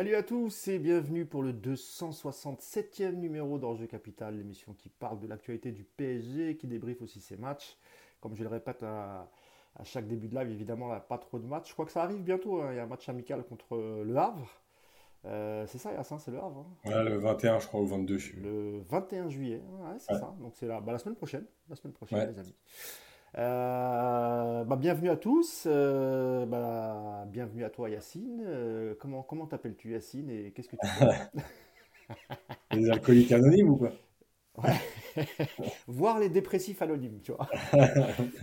Salut à tous et bienvenue pour le 267e numéro d'Enjeu Capital, l'émission qui parle de l'actualité du PSG, qui débriefe aussi ses matchs. Comme je le répète à, chaque début de live, évidemment, il n'y a pas trop de matchs. Je crois que ça arrive bientôt, hein. il y a un match amical contre le Havre. Euh, c'est ça, Yassin, c'est le Havre. Hein. le 21, je crois, ou 22. Le 21 juillet, ouais, c'est ça. Donc c'est la, bah, la semaine prochaine, la semaine prochaine, les amis. Euh, bah, bienvenue à tous. Euh, bah, bienvenue à toi, Yacine. Euh, comment comment t'appelles-tu, Yacine, et qu'est-ce que tu fais Les alcooliques anonymes ou quoi? Voir les dépressifs anonymes, tu vois.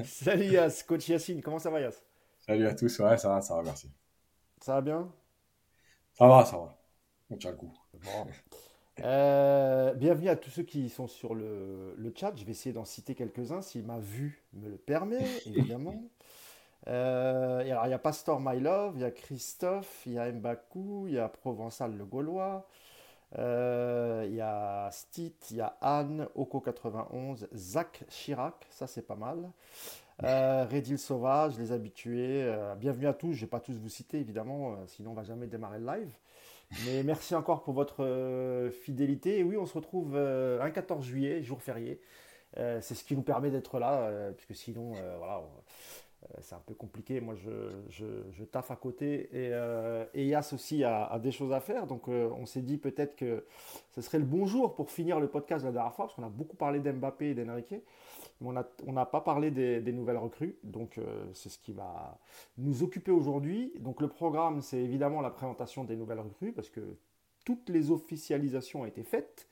Salut Yass, coach Yacine, comment ça va Yass Salut à tous, ouais, ça va, ça va, merci. Ça va bien? Ça va, ça va. On tient le coup. Bon. Euh, bienvenue à tous ceux qui sont sur le, chat. Je vais essayer d'en citer quelques-uns si ma vue me le permet, évidemment. Euh, il y a Pastor My Love, il y a Christophe, il y a Mbaku, il y a Provençal le Gaulois, euh, il y a Stit, il y a Anne, Oko91, Zach Chirac, ça c'est pas mal. Redil Sauvage, les habitués. bienvenue à tous, je ne vais pas tous vous citer évidemment, sinon on va jamais démarrer le live. Mais merci encore pour votre euh, fidélité. Et oui, on se retrouve euh, un 14 juillet, jour férié. Euh, c'est ce qui nous permet d'être là, puisque sinon, voilà, c'est un peu compliqué. Moi, je, je, taffe à côté et, et Yas aussi a, des choses à faire. Donc, on s'est dit peut-être que ce serait le bon jour pour finir le podcast la dernière fois, parce qu'on a beaucoup parlé d'Mbappé et d'Enrique on n'a pas parlé des, nouvelles recrues, donc euh, c'est ce qui va nous occuper aujourd'hui. Donc le programme, c'est évidemment la présentation des nouvelles recrues, parce que toutes les officialisations ont été faites.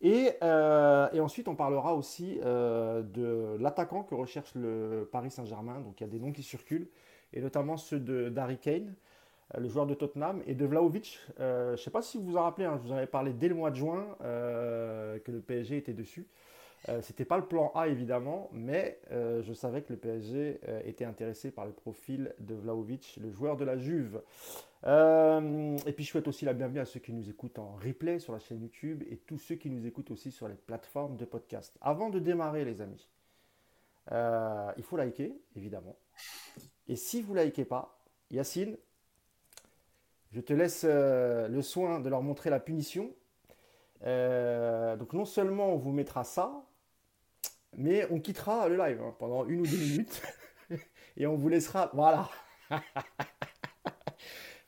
Et, euh, ensuite, on parlera aussi euh, de l'attaquant que recherche le Paris Saint-Germain. Donc il y a des noms qui circulent, et notamment ceux d'Harry Kane, le joueur de Tottenham, et de Vlaovic. je ne sais pas si vous vous en rappelez, hein, je vous en avais parlé dès le mois de juin que le PSG était dessus. Euh, Ce n'était pas le plan A évidemment, mais euh, je savais que le PSG euh, était intéressé par le profil de Vlaovic, le joueur de la Juve. et puis je souhaite aussi la bienvenue à ceux qui nous écoutent en replay sur la chaîne YouTube et tous ceux qui nous écoutent aussi sur les plateformes de podcast. Avant de démarrer les amis, il faut liker évidemment. Et si vous likez pas, Yacine, je te laisse le soin de leur montrer la punition. donc non seulement on vous mettra ça, mais on quittera le live hein, pendant une ou deux minutes et on vous laissera. Voilà.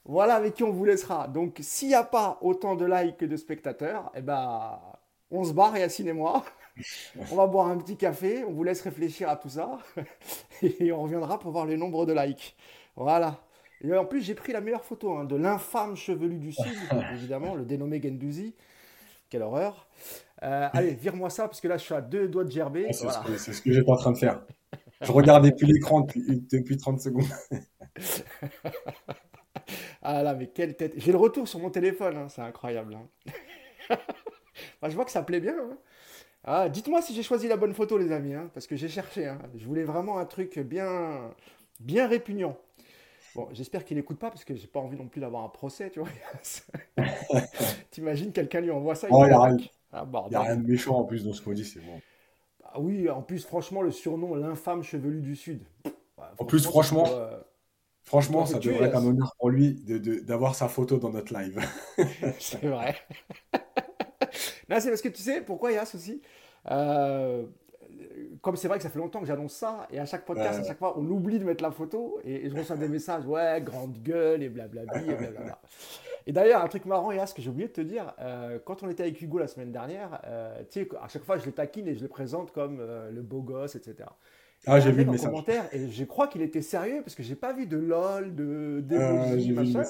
voilà avec qui on vous laissera. Donc s'il n'y a pas autant de likes que de spectateurs, eh ben, on se barre, Yacine et moi. on va boire un petit café, on vous laisse réfléchir à tout ça et on reviendra pour voir le nombre de likes. Voilà. Et en plus, j'ai pris la meilleure photo hein, de l'infâme chevelu du Sud, évidemment, le dénommé Gendouzi. Quelle horreur. Euh, allez, vire-moi ça, parce que là, je suis à deux doigts de gerber. c'est, ce que, j'étais en train de faire. Je regardais plus l'écran depuis, depuis 30 secondes. ah là, mais quelle tête. J'ai le retour sur mon téléphone, hein, c'est incroyable. Hein. je vois que ça plaît bien. Hein. Ah, dites-moi si j'ai choisi la bonne photo, les amis, parce que j'ai cherché. Je voulais vraiment un truc bien, bien répugnant. Bon, j'espère qu'il n'écoute pas parce que j'ai pas envie non plus d'avoir un procès, tu vois. T'imagines quelqu'un lui envoie ça oh, Il n'y a, ah, rien de méchant en plus dans ce qu'on dit, c'est bon. Ah oui, en plus, franchement, le surnom l'infâme chevelu du Sud. en plus, franchement, euh, franchement, ça devrait être un honneur pour lui d'avoir sa photo dans notre live. c'est vrai. non, c'est parce que tu sais pourquoi il y a ceci. Euh, comme c'est vrai que ça fait longtemps que j'annonce ça, et à chaque podcast, à chaque fois, on oublie de mettre la photo, et, je reçois des messages, ouais, grande gueule, et blablabla, et blablabla. Et d'ailleurs, un truc marrant, et ce que j'ai oublié de te dire, euh, quand on était avec Hugo la semaine dernière, euh, tu sais, à chaque fois, je le taquine et je le présente comme euh, le beau gosse, etc. ah, j'ai vu le message. commentaire, et je crois qu'il était sérieux, parce que j'ai pas vu de lol, de d'émoji, machin.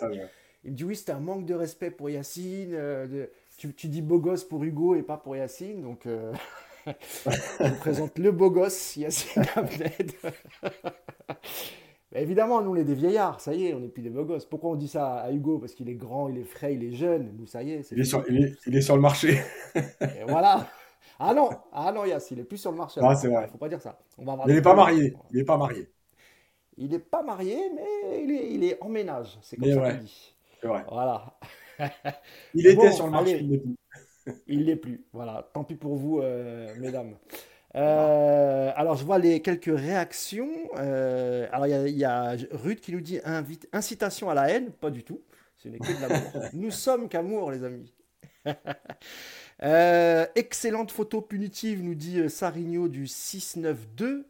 Il me dit, oui, c'était un manque de respect pour Yacine, tu, tu, dis beau gosse pour Hugo et pas pour Yacine, donc... Je présente le beau gosse, Yassine Abded. évidemment, nous, on est des vieillards, ça y est, on n'est plus des beaux gosses. Pourquoi on dit ça à Hugo? Parce qu'il est grand, il est frais, il est jeune. Nous, ça y est. il, est sur, il, est, sur, le marché. Et voilà. Ah non, ah non, Yass, il est plus sur le marché. Ah, c'est vrai. Faut pas dire ça. On va il n'est pas marié. Il n'est pas marié. Il n'est pas marié, mais il est, il est en ménage. C'est comme ça qu'on dit. C'est vrai. Voilà. il était sur le marché. Allez. Il l'est plus. Voilà. Tant pis pour vous, euh, mesdames. Euh, alors, je vois les quelques réactions. Euh, alors, il y, a Ruth qui nous dit invite, incitation à la haine. Pas du tout. Ce n'est que de l'amour. Nous sommes qu'amour, les amis. Euh, excellente photo punitive, nous dit Sarigno du 692.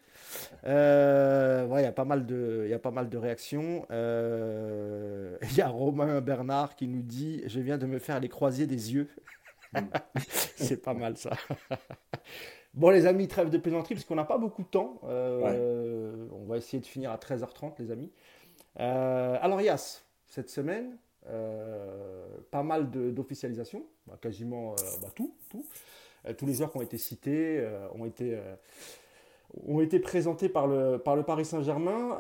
Euh, ouais, il y a pas mal de, il y a pas mal de réactions. Euh, il y a Romain Bernard qui nous dit, je viens de me faire les croisiers des yeux. C'est pas mal ça. Bon, les amis, trêve de plaisanterie, parce qu'on n'a pas beaucoup de temps. On va essayer de finir à 13h30, les amis. alors, Yas, cette semaine, euh, pas mal d'officialisation, bah, quasiment euh, bah, tout, tout. Euh, tous les heures qui ont été cités ont été ont été présentés par le, par le Paris Saint-Germain.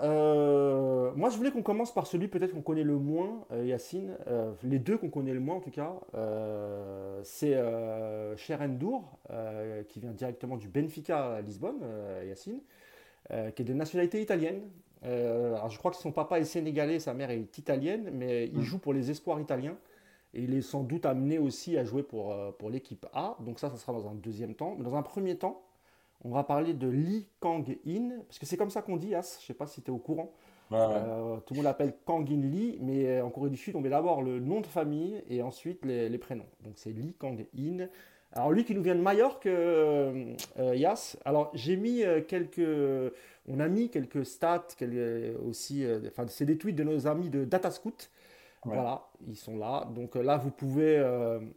moi, je voulais qu'on commence par celui peut-être qu'on connaît le moins, Yacine. les deux qu'on connaît le moins, en tout cas. c'est Cherendour, qui vient directement du Benfica à Lisbonne, Yacine, qui est de nationalité italienne. Euh, alors je crois que son papa est sénégalais, sa mère est italienne, mais il mm. joue pour les espoirs italiens. Et il est sans doute amené aussi à jouer pour, euh, pour l'équipe A. Donc ça, ça sera dans un deuxième temps. Mais dans un premier temps, on va parler de Lee Kang-in, parce que c'est comme ça qu'on dit, As, je ne sais pas si tu es au courant. Euh, tout le monde l'appelle Kang-in Lee, mais en Corée du Sud, on met d'abord le nom de famille et ensuite les, les prénoms. Donc c'est Lee Kang-in. Alors lui qui nous vient de Majorque, euh, euh, Yas. Alors j'ai mis euh, quelques, on a mis quelques stats, aussi, enfin c'est des tweets de nos amis de Datascoot. Voilà, ils sont là. Donc là vous pouvez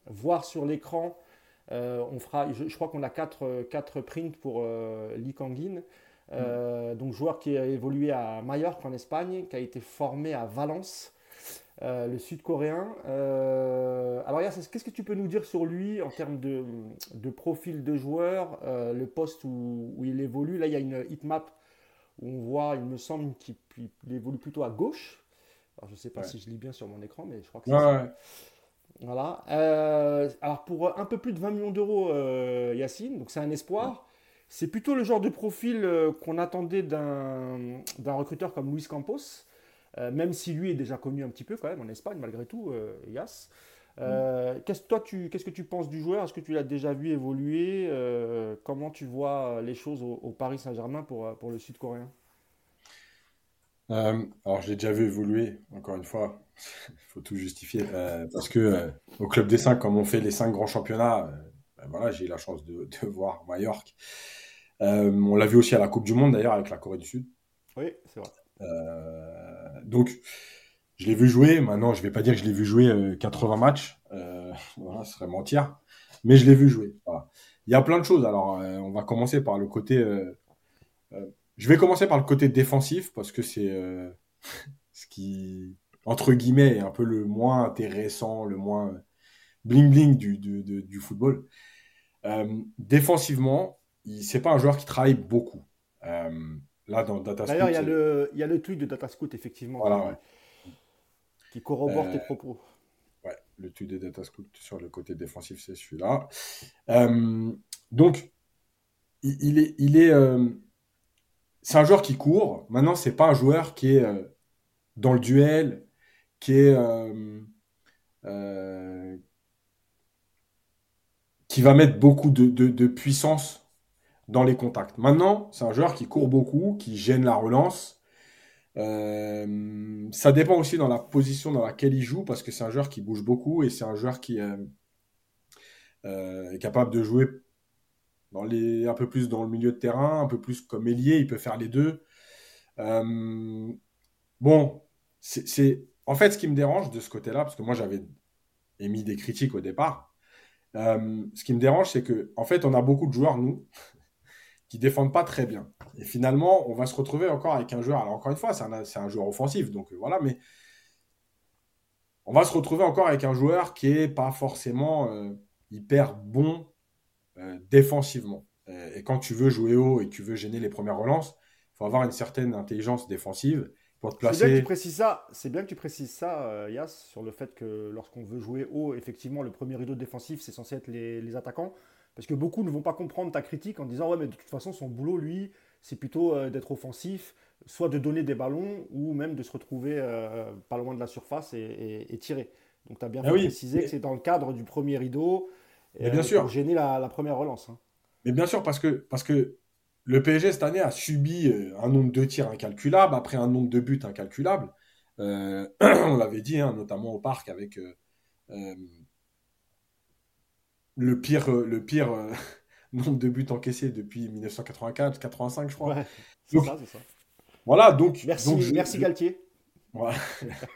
voir sur l'écran. On fera, je, crois qu'on a 4, quatre prints pour Lee Kangin. Mm. Donc joueur qui a évolué à Majorque en Espagne, qui a été formé à Valence. Euh, le sud-coréen. Euh, alors, qu'est-ce que tu peux nous dire sur lui en termes de, profil de joueur, euh, le poste où, il évolue? Là, il y a une heatmap où on voit, il me semble, qu'il évolue plutôt à gauche. Alors, je ne sais pas si je lis bien sur mon écran, mais je crois que c'est ça. Voilà. alors, pour un peu plus de 20 millions d'euros, Yacine, donc c'est un espoir. C'est plutôt le genre de profil qu'on attendait d'un recruteur comme Luis Campos. Euh, même si lui est déjà connu un petit peu quand même en Espagne, malgré tout, euh, Yas. Euh, qu'est-ce, toi, tu, qu'est-ce que tu penses du joueur? Est-ce que tu l'as déjà vu évoluer? Comment tu vois les choses au, Paris Saint-Germain pour, pour le Sud-Coréen? Alors, je l'ai déjà vu évoluer, encore une fois, il faut tout justifier, parce que au Club des 5, comme on fait les 5 grands championnats, ben voilà, j'ai eu la chance de, de voir Mallorca. on l'a vu aussi à la Coupe du Monde, d'ailleurs, avec la Corée du Sud. Oui, c'est vrai. Euh, donc, je l'ai vu jouer. Maintenant, je vais pas dire que je l'ai vu jouer 80 euh, matchs. Euh, voilà, ce serait mentir. Mais je l'ai vu jouer. Il y a plein de choses. Alors, on va commencer par le côté. Je vais commencer par le côté défensif parce que c'est ce qui, entre guillemets, est un peu le moins intéressant, le moins bling bling du, du, du football. défensivement, c'est pas un joueur qui travaille beaucoup. Là, dans D'ailleurs, il y, a le, il y a le tweet de Datascoot, effectivement, qui, corrobore tes euh, propos. Ouais, le tweet de Datascoot sur le côté défensif, c'est celui-là. Euh, donc, il, est. Il est euh, c'est un joueur qui court. Maintenant, c'est pas un joueur qui est dans le duel, qui est. qui va mettre beaucoup de, puissance dans les contacts. Maintenant, c'est un joueur qui court beaucoup, qui gêne la relance. Euh, ça dépend aussi dans la position dans laquelle il joue, parce que c'est un joueur qui bouge beaucoup et c'est un joueur qui euh, euh, est capable de jouer dans les, un peu plus dans le milieu de terrain, un peu plus comme ailier, il peut faire les deux. bon, c'est en fait ce qui me dérange de ce côté-là, parce que moi j'avais émis des critiques au départ. ce qui me dérange, c'est que en fait, on a beaucoup de joueurs, nous, qui défendent pas très bien. Et finalement, on va se retrouver encore avec un joueur. Alors encore une fois, c'est un, un, joueur offensif, donc euh, voilà, mais on va se retrouver encore avec un joueur qui est pas forcément euh, hyper bon euh, défensivement. Et quand tu veux jouer haut et que tu veux gêner les premières relances, il faut avoir une certaine intelligence défensive pour te placer. C'est bien que tu précises ça, c'est bien que tu précises ça, Yas, sur le fait que lorsqu'on veut jouer haut, effectivement, le premier rideau défensif, c'est censé être les, les attaquants. Parce que beaucoup ne vont pas comprendre ta critique en disant ouais mais de toute façon son boulot lui c'est plutôt euh, d'être offensif, soit de donner des ballons ou même de se retrouver euh, pas loin de la surface et, tirer. Donc tu as bien ah précisé que c'est dans le cadre du premier rideau bien euh, sûr. pour gêner la, première relance. Hein. Mais bien sûr parce que, parce que le PSG cette année a subi un nombre de tirs incalculable, après un nombre de buts incalculable. on l'avait dit, hein, notamment au parc avec le pire, le pire nombre de buts encaissés depuis 1984-85, je crois. c'est ça, c'est ça. Voilà, donc. Merci, merci Galtier. Voilà.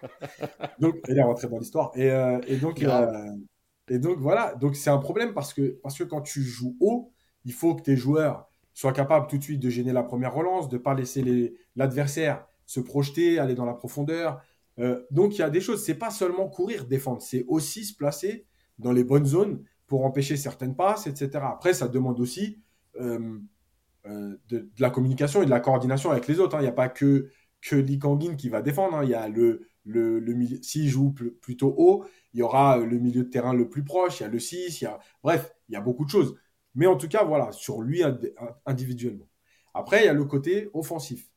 donc, il est rentré dans l'histoire. Et, euh, et, donc, euh, et donc, voilà. Donc, c'est un problème parce que, parce que quand tu joues haut, il faut que tes joueurs soient capables tout de suite de gêner la première relance, de ne pas laisser l'adversaire se projeter, aller dans la profondeur. Euh, donc, il y a des choses. C'est pas seulement courir, défendre. C'est aussi se placer dans les bonnes zones pour empêcher certaines passes, etc. Après, ça demande aussi de, de, la communication et de la coordination avec les autres. Hein. Il n'y a pas que que Lee qui va défendre. Hein. Il y a le, le, le milieu, s'il joue plutôt haut, il y aura le milieu de terrain le plus proche, il y a le 6, il y a, bref, il y a beaucoup de choses. Mais en tout cas, voilà, sur lui individuellement. Après, il y a le côté offensif.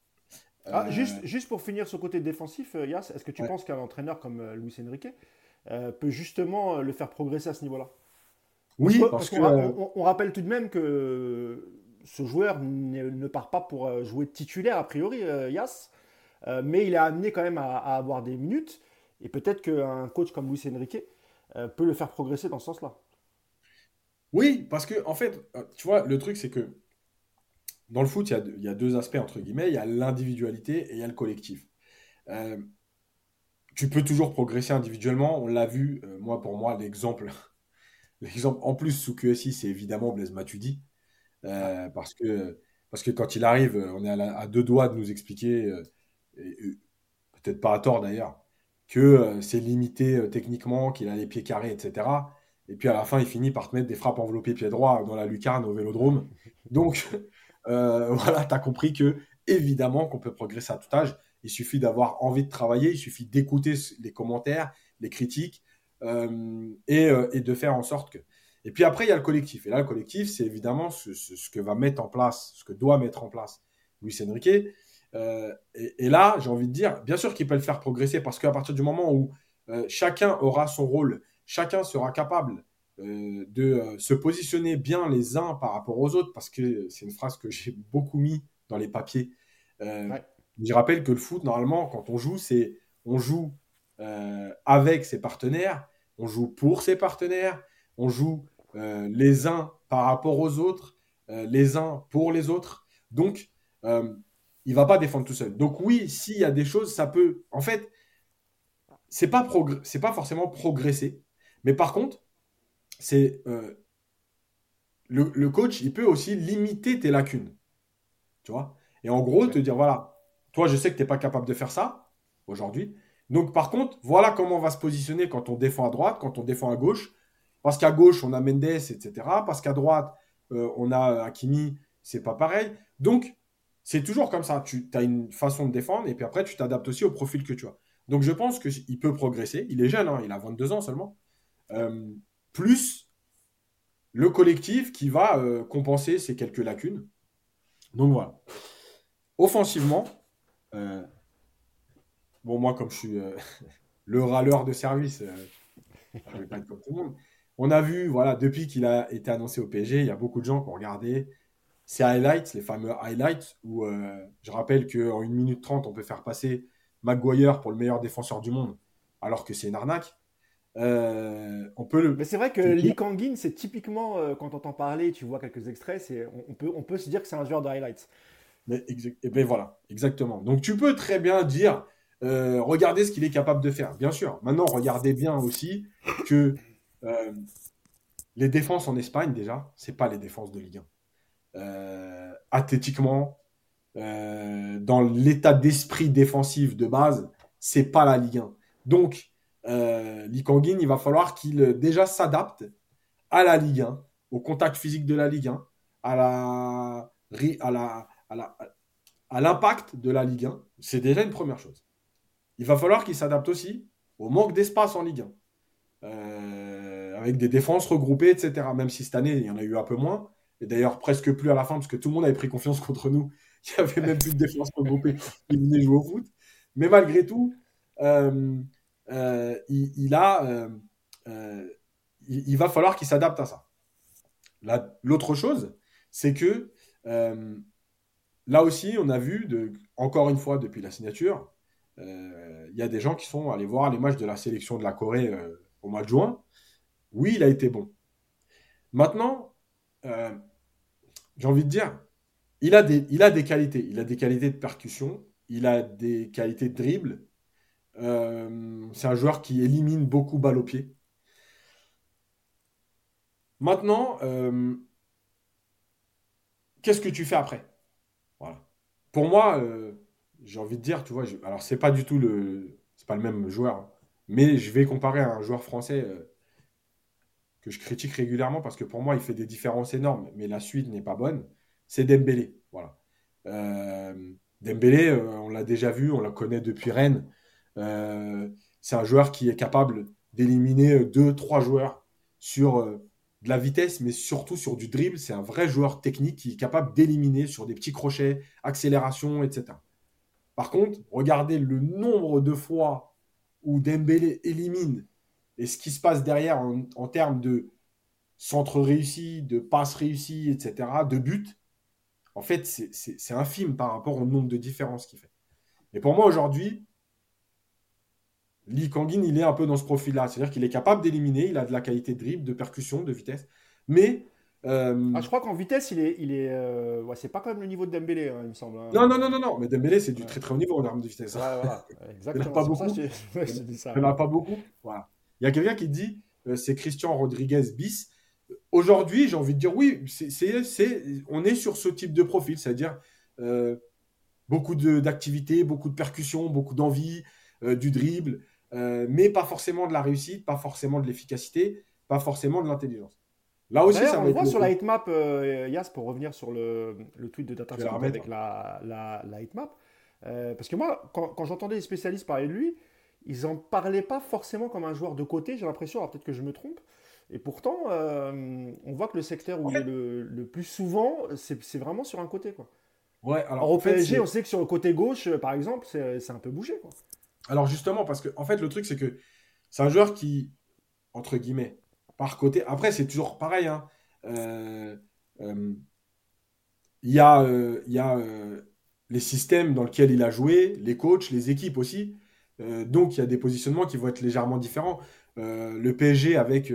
Ah, euh, juste, juste pour finir sur le côté défensif, euh, Yas, est-ce que tu penses qu'un entraîneur comme euh, Luis Enrique peut justement le faire progresser à ce niveau-là? Oui, parce, qu'on on, rappelle tout de même que ce joueur ne, part pas pour jouer titulaire a priori, Yas. Euh, mais il est amené quand même à, avoir des minutes. Et peut-être qu'un coach comme Luis Enrique euh, peut le faire progresser dans ce sens-là. Oui, parce que en fait, euh, tu vois, le truc c'est que dans le foot, il y, a, deux aspects entre guillemets. Il y a l'individualité et il y a le collectif. tu peux toujours progresser individuellement. On l'a vu, moi pour moi, l'exemple, l'exemple en plus sous QSI, c'est évidemment Blaise Matuidi. parce, que, parce que quand il arrive, on est à, à deux doigts de nous expliquer peut-être pas à tort d'ailleurs, que euh, c'est limité euh, techniquement, qu'il a les pieds carrés, etc. Et puis à la fin, il finit par te mettre des frappes enveloppées pied droit dans la lucarne au vélodrome. Donc euh, voilà, tu as compris que évidemment qu'on peut progresser à tout âge. Il suffit d'avoir envie de travailler, il suffit d'écouter les commentaires, les critiques et, de faire en sorte que. Et puis après, il y a le collectif. Et là, le collectif, c'est évidemment ce, ce, que va mettre en place, ce que doit mettre en place Luis Enrique. Euh, et, là, j'ai envie de dire, bien sûr qu'il peut le faire progresser parce qu'à partir du moment où euh, chacun aura son rôle, chacun sera capable euh, de se positionner bien les uns par rapport aux autres, parce que c'est une phrase que j'ai beaucoup mis dans les papiers. Je rappelle que le foot, normalement, quand on joue, c'est on joue avec ses partenaires, on joue pour ses partenaires, on joue les uns par rapport aux autres, les uns pour les autres. Donc, il va pas défendre tout seul. Donc oui, s'il y a des choses, ça peut. En fait, c'est pas c'est pas forcément progresser, mais par contre, c'est euh, le, coach, il peut aussi limiter tes lacunes, tu vois? Et en gros, te dire voilà, toi, je sais que tu n'es pas capable de faire ça aujourd'hui. Donc par contre, voilà comment on va se positionner quand on défend à droite, quand on défend à gauche. Parce qu'à gauche, on a Mendes, etc. Parce qu'à droite, euh, on a Hakimi, c'est pas pareil. Donc, c'est toujours comme ça. Tu as une façon de défendre et puis après, tu t'adaptes aussi au profil que tu as. Donc, je pense qu'il peut progresser. Il est jeune, hein, il a 22 ans seulement. Euh, plus le collectif qui va euh, compenser ces quelques lacunes. Donc, voilà. Offensivement, euh, bon, moi, comme je suis le râleur de service, je vais pas être tout le monde. On a vu, voilà, depuis qu'il a été annoncé au PSG, il y a beaucoup de gens qui ont regardé ces highlights, les fameux highlights, où euh, je rappelle qu'en 1 minute 30, on peut faire passer Maguire pour le meilleur défenseur du monde, alors que c'est une arnaque. Euh, on peut le... Mais c'est vrai que Lee Kangin, c'est typiquement, euh, quand on entend parler, tu vois quelques extraits, c'est, on, peut, on peut se dire que c'est un joueur de highlights. Mais, et ben voilà, exactement. Donc tu peux très bien dire, regardez ce qu'il est capable de faire, bien sûr. Maintenant, regardez bien aussi que les défenses en Espagne, déjà, c'est pas les défenses de Ligue 1 euh, athlétiquement, euh, dans l'état d'esprit défensif de base, c'est pas la Ligue 1. Donc, euh, il va falloir qu'il euh, déjà s'adapte à la Ligue 1, au contact physique de la Ligue 1, à la, à la, à l'impact de la Ligue 1. C'est déjà une première chose. Il va falloir qu'il s'adapte aussi au manque d'espace en Ligue 1. Euh, avec des défenses regroupées, etc. Même si cette année, il y en a eu un peu moins et d'ailleurs presque plus à la fin, parce que tout le monde avait pris confiance contre nous. Il n'y avait même plus de défense regroupée qui venait jouer au foot. Mais malgré tout, euh, euh, il, a, euh, il, va falloir qu'il s'adapte à ça. L'autre chose, c'est que là aussi, on a vu, de, encore une fois depuis la signature, il y a des gens qui sont allés voir les matchs de la sélection de la Corée au mois de juin. Oui, il a été bon. Maintenant, j'ai envie de dire, il a, des, qualités. Il a des qualités de percussion, il a des qualités de dribble. c'est un joueur qui élimine beaucoup balle au pied. Maintenant, euh, qu'est-ce que tu fais après? Voilà. Pour moi, euh, j'ai envie de dire, tu vois, alors c'est pas du tout le, c'est pas le même joueur, hein, mais je vais comparer à un joueur français euh, que je critique régulièrement parce que pour moi, il fait des différences énormes, mais la suite n'est pas bonne. C'est Dembélé, voilà. Dembélé, on l'a déjà vu, on la connaît depuis Rennes. c'est un joueur qui est capable d'éliminer deux, trois joueurs sur de la vitesse, mais surtout sur du dribble. C'est un vrai joueur technique qui est capable d'éliminer sur des petits crochets, accélération, etc. Par contre, regardez le nombre de fois où Dembélé élimine et ce qui se passe derrière en, termes de centre réussi, de passe réussi, etc., de but. En fait, c'est infime par rapport au nombre de différences qu'il fait. Et pour moi, aujourd'hui, Lee Kangin, il est un peu dans ce profil-là. C'est-à-dire qu'il est capable d'éliminer, il a de la qualité de dribble, de percussion, de vitesse. Mais. Euh, ah, je crois qu'en vitesse, il est. Il est euh, ouais, c'est pas comme le niveau de Dembélé, hein, il me semble. Hein. Non, non, non, non, non. Mais Dembélé, c'est du très très haut niveau en arme de vitesse. Ouais, voilà. Exactement. Il n'y en a pas beaucoup. il n'y en a pas beaucoup. Voilà. Il y a quelqu'un qui dit euh, c'est Christian Rodriguez bis. Aujourd'hui, j'ai envie de dire oui, c'est, c'est, on est sur ce type de profil, c'est-à-dire beaucoup d'activités, beaucoup de percussions, beaucoup d'envie, du dribble. Euh, mais pas forcément de la réussite, pas forcément de l'efficacité, pas forcément de l'intelligence. Là aussi, ça on voit sur la heatmap, euh, Yas, pour revenir sur le, le tweet de Data avec la, la, la heatmap, euh, parce que moi, quand, quand j'entendais les spécialistes parler de lui, ils en parlaient pas forcément comme un joueur de côté, j'ai l'impression, alors peut-être que je me trompe, et pourtant, on voit que le secteur où il est le, le, plus souvent, c'est vraiment sur un côté. Quoi. Ouais, alors, au PSG, on sait que sur le côté gauche, par exemple, c'est un peu bougé. Quoi. Alors justement, parce que en fait, le truc, c'est que c'est un joueur qui, entre guillemets, par côté. Après, c'est toujours pareil. Hein. Euh, euh, il y a, euh, il y a les systèmes dans lesquels il a joué, les coachs, les équipes aussi. Donc, il y a des positionnements qui vont être légèrement différents. le PSG avec,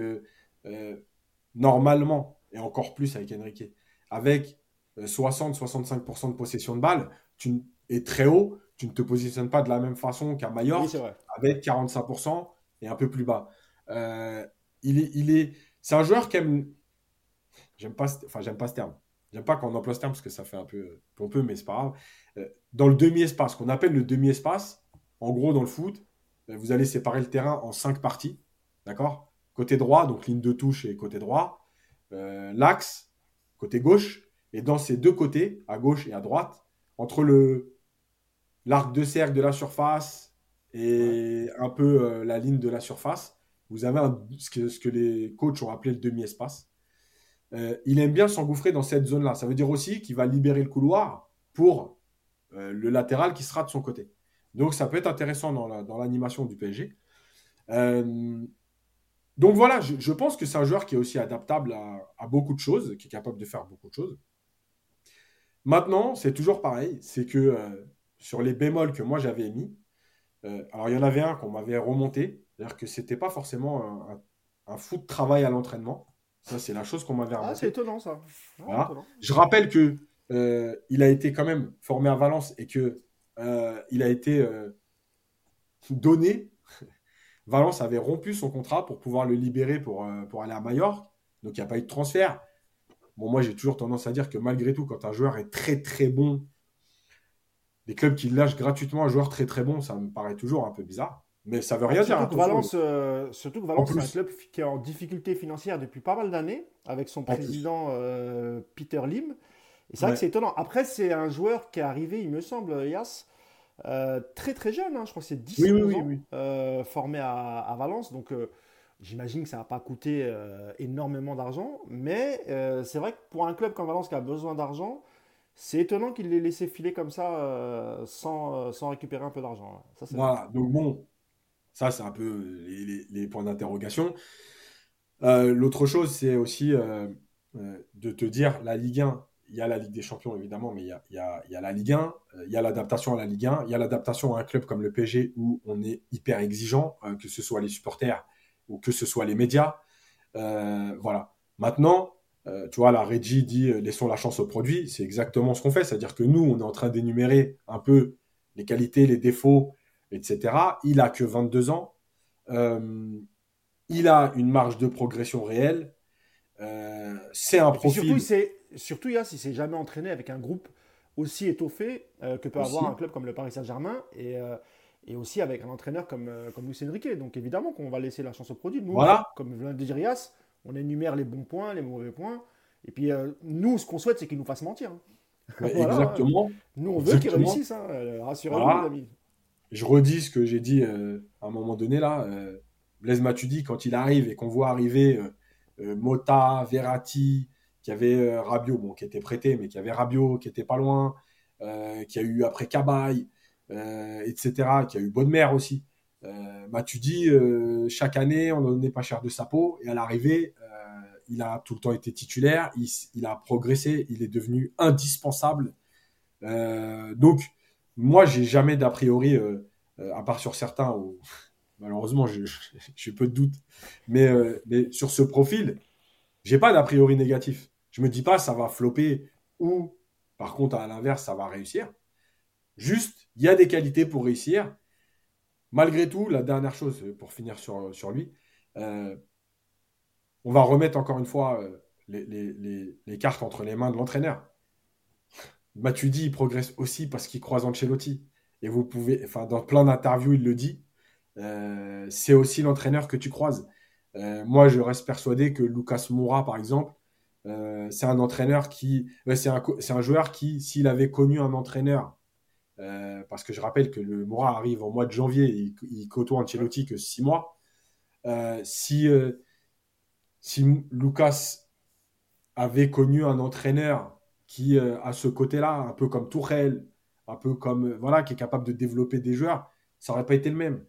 normalement, et encore plus avec Enrique, avec 60-65% de possession de balle, tu es très haut, tu ne te positionnes pas de la même façon qu'un Mallorca avec 45% et un peu plus bas. Euh, il est, il est, c'est un joueur qui aime. J'aime pas, enfin j'aime pas ce terme. J'aime pas qu'on emploie ce terme parce que ça fait un peu pompeux, mais c'est pas grave. Euh, dans le demi-espace, qu'on appelle le demi-espace, en gros dans le foot, euh, vous allez séparer le terrain en cinq parties, d'accord? Côté droit, donc ligne de touche et côté droit, l'axe, côté gauche, et dans ces deux côtés, à gauche et à droite, entre le l'arc de cercle de la surface et un peu euh, la ligne de la surface. Vous avez ce, que, ce, que, les coachs ont appelé le demi-espace. Euh, il aime bien s'engouffrer dans cette zone-là. Ça veut dire aussi qu'il va libérer le couloir pour euh, le latéral qui sera de son côté. Donc ça peut être intéressant dans l'animation du PSG. donc voilà, je, pense que c'est un joueur qui est aussi adaptable à, à, beaucoup de choses, qui est capable de faire beaucoup de choses. Maintenant, c'est toujours pareil, c'est que sur les bémols que moi j'avais mis, euh, alors il y en avait un qu'on m'avait remonté, c'est-à-dire que c'était pas forcément un, fou de travail à l'entraînement. Ça, c'est la chose qu'on m'avait remonté. Ah, c'est étonnant ça. Je rappelle que euh, il a été quand même formé à Valence et que euh, il a été donné. Valence avait rompu son contrat pour pouvoir le libérer pour, pour aller à Majorque. Donc il n'y a pas eu de transfert. Bon, moi j'ai toujours tendance à dire que malgré tout, quand un joueur est très très bon des clubs qui lâchent gratuitement un joueur très très bon, ça me paraît toujours un peu bizarre. Mais ça veut rien dire. Hein, que Valence, euh, surtout que Valence, c'est un club qui est en difficulté financière depuis pas mal d'années, avec son président euh, Peter Lim. Et c'est vrai que c'est étonnant. Après, c'est un joueur qui est arrivé, il me semble, Yas, euh, très très jeune, hein. je crois que c'est 10 ans, formé à, à, Valence. Donc j'imagine que ça n'a pas coûté énormément d'argent. Mais c'est vrai que pour un club comme Valence qui a besoin d'argent, c'est étonnant qu'il l'ait laissé filer comme ça euh, sans, euh, sans, récupérer un peu d'argent. Voilà, donc bon, ça c'est un peu les, points d'interrogation. Euh, l'autre chose, c'est aussi de te dire, la Ligue 1, il y a la Ligue des Champions, évidemment, mais il y a, il y a, la Ligue 1, il y a l'adaptation à la Ligue 1, il y a l'adaptation à un club comme le PSG où on est hyper exigeant, que ce soit les supporters ou que ce soit les médias. voilà. Maintenant, tu vois, la Régie dit laissons la chance au produit. C'est exactement ce qu'on fait. C'est-à-dire que nous, on est en train d'énumérer un peu les qualités, les défauts, etc. Il a que 22 ans. il a une marge de progression réelle. c'est un profil. Surtout, surtout, il s'il s'est jamais entraîné avec un groupe aussi étoffé euh, que peut avoir un club comme le Paris Saint-Germain et, euh, et, aussi avec un entraîneur comme, euh, comme Luis Enrique. Donc évidemment qu'on va laisser la chance au produit. Nous, comme vient de dire on énumère les bons points, les mauvais points. Et puis nous, ce qu'on souhaite, c'est qu'il nous fasse mentir. Hein. Exactement. Nous, on veut qu'il réussisse. Hein. Rassurez-vous, les amis. Je redis ce que j'ai dit à un moment donné là. Blaise Matuidi, quand il arrive et qu'on voit arriver Mota, Verratti, qui avait euh, Rabiot, bon, qui était prêté, mais qui avait Rabiot, qui était pas loin, euh, qui a eu après Cabaye, euh, etc., qui a eu Bonne Mère aussi. bah, tu dis, chaque année, on n'est pas cher de sa peau, et à l'arrivée, il a tout le temps été titulaire, il, a progressé, il est devenu indispensable. donc, moi, j'ai jamais d'a priori, à part sur certains où malheureusement j'ai peu de doutes, mais, mais sur ce profil, j'ai pas d'a priori négatif. Je me dis pas ça va flopper ou par contre à l'inverse ça va réussir. Juste, il y a des qualités pour réussir. Malgré tout, la dernière chose pour finir sur, lui, euh, on va remettre encore une fois euh, les, cartes entre les mains de l'entraîneur. Matuidi, il progresse aussi parce qu'il croise Ancelotti. Et vous pouvez, enfin, dans plein d'interviews, il le dit. Euh, c'est aussi l'entraîneur que tu croises. moi, je reste persuadé que Lucas Moura, par exemple, euh, c'est un entraîneur qui, c'est un, joueur qui, s'il avait connu un entraîneur, euh, parce que je rappelle que le Mora arrive en mois de janvier, il, il côtoie Ancelotti que six mois. Euh, si, si Lucas avait connu un entraîneur qui, à ce côté-là, un peu comme Tourelle, un peu comme voilà, qui est capable de développer des joueurs, ça n'aurait pas été le même.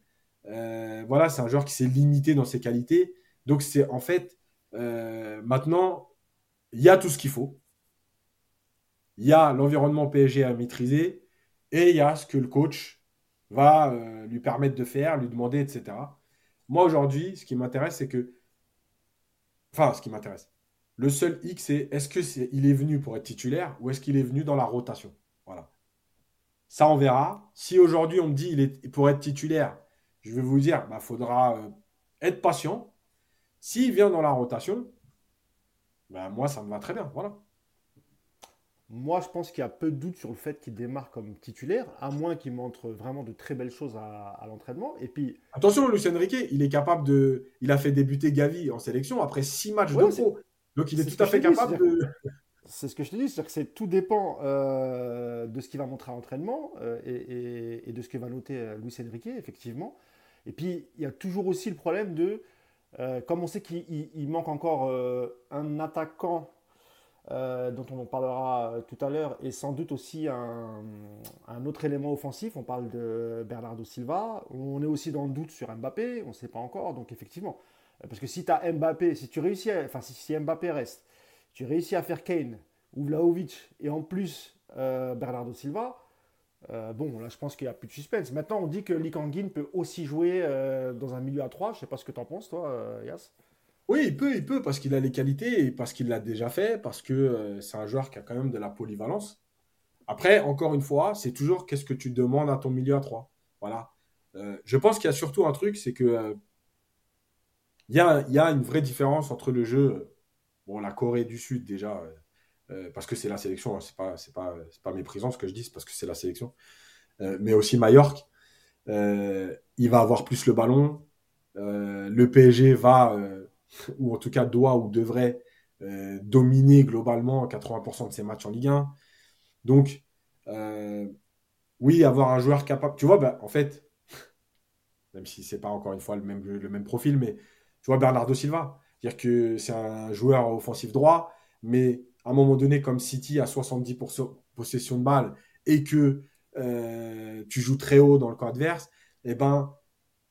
voilà, c'est un joueur qui s'est limité dans ses qualités. Donc c'est en fait maintenant il y a tout ce qu'il faut. Il y a l'environnement PSG à maîtriser et il y a ce que le coach va euh, lui permettre de faire, lui demander, etc. Moi, aujourd'hui, ce qui m'intéresse, c'est que. Enfin, ce qui m'intéresse. Le seul X, c'est est-ce qu'il est, venu pour être titulaire ou est-ce qu'il est venu dans la rotation? Voilà. Ça, on verra. Si aujourd'hui, on me dit il est pour être titulaire, je vais vous dire, il bah, faudra euh, être patient. S'il vient dans la rotation, bah, moi, ça me va très bien. Voilà. Moi, je pense qu'il y a peu de doute sur le fait qu'il démarre comme titulaire, à moins qu'il montre vraiment de très belles choses à, l'entraînement. Et puis. Attention, Lucien Riquet, il est capable de. Il a fait débuter Gavi en sélection après six matchs de pro. Donc, il est, tout à fait capable de. C'est ce que je te dis, c'est-à-dire que tout dépend euh, de ce qu'il va montrer à l'entraînement euh, et, de ce que va noter euh, Luis Enrique, effectivement. Et puis, il y a toujours aussi le problème de euh, comme on sait qu'il manque encore euh, un attaquant euh, dont on parlera tout à l'heure, et sans doute aussi un, autre élément offensif. On parle de Bernardo Silva. On est aussi dans le doute sur Mbappé. On ne sait pas encore. Donc effectivement, parce que si tu as Mbappé, si tu réussis, enfin si, Mbappé reste, tu réussis à faire Kane ou Vlaovic et en plus Bernardo Silva, euh, bon, là, je pense qu'il n'y a plus de suspense. Maintenant, on dit que Lee Kangin peut aussi jouer euh, dans un milieu à 3. Je sais pas ce que tu en penses, toi, euh, Yas. Oui, il peut, il peut, parce qu'il a les qualités et parce qu'il l'a déjà fait, parce que c'est un joueur qui a quand même de la polyvalence. Après, encore une fois, c'est toujours qu'est-ce que tu demandes à ton milieu à 3. Voilà. je pense qu'il y a surtout un truc, c'est que il y a, y, a, une vraie différence entre le jeu. Bon, la Corée du Sud, déjà, euh, parce que c'est la sélection, hein, c'est pas, c'est pas, pas méprisant ce que je dis, c'est parce que c'est la sélection. Euh, mais aussi Mallorca, euh, il va avoir plus le ballon. le PSG va, ou en tout cas doit ou devrait dominer globalement 80% de ses matchs en Ligue 1. Donc, oui, avoir un joueur capable. Tu vois, bah, en fait, même si c'est pas encore une fois le même, le même profil, mais tu vois Bernardo Silva, dire que c'est un joueur offensif droit, mais à un moment donné, comme City a 70% possession de balle et que euh, tu joues très haut dans le camp adverse, eh ben,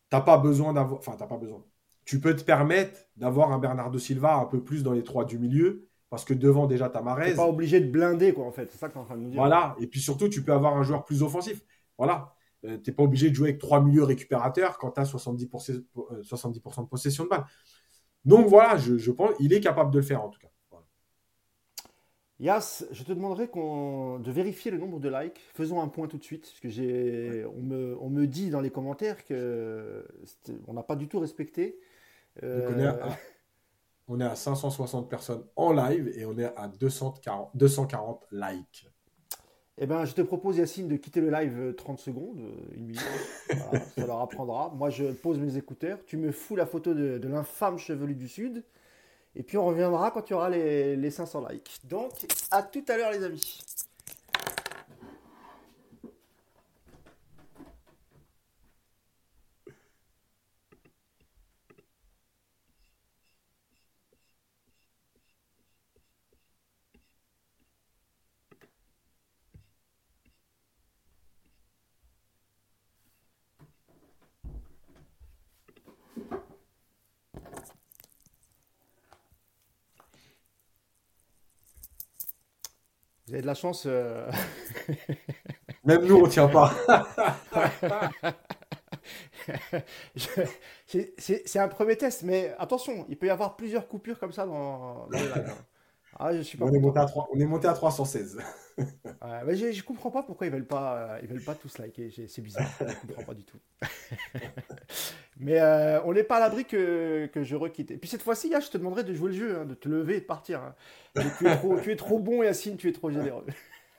t'as pas besoin d'avoir. Enfin, t'as pas besoin. Tu peux te permettre d'avoir un Bernardo Silva un peu plus dans les trois du milieu parce que devant déjà ta Marez. pas obligé de blinder, quoi, en fait. C'est ça que tu es en train de nous dire. Voilà. Et puis surtout, tu peux avoir un joueur plus offensif. Voilà. Euh, tu n'es pas obligé de jouer avec trois milieux récupérateurs quand tu as 70%, 70 de possession de balle. Donc voilà, je, je pense il est capable de le faire en tout cas. Yas, je te demanderai de vérifier le nombre de likes. Faisons un point tout de suite, parce que j'ai, on, me, on me dit dans les commentaires que on n'a pas du tout respecté. Euh, on, est à, 560 personnes en live et on est à 240, 240 likes. Eh ben, je te propose, Yacine, de quitter le live 30 secondes, une minute. ça leur apprendra. Moi, je pose mes écouteurs. Tu me fous la photo de, de l'infâme chevelu du Sud. Et puis on reviendra quand il y aura les, les 500 likes. Donc, à tout à l'heure les amis. Avez de la chance. Euh. Même nous, on tient pas. c'est un premier test, mais attention, il peut y avoir plusieurs coupures comme ça dans, dans le live. Hein. Ah, je suis pas on, est monté à 3, on est monté à 316. mais je, comprends pas pourquoi ils veulent pas, euh, ils veulent pas tous liker. C'est bizarre. je comprends pas du tout. Mais euh, on n'est pas à l'abri que, que, je requitte. Et puis cette fois-ci, je te demanderai de jouer le jeu, hein, de te lever et de partir. Hein. Tu, es trop, tu, es trop, bon, Yacine, tu es trop généreux.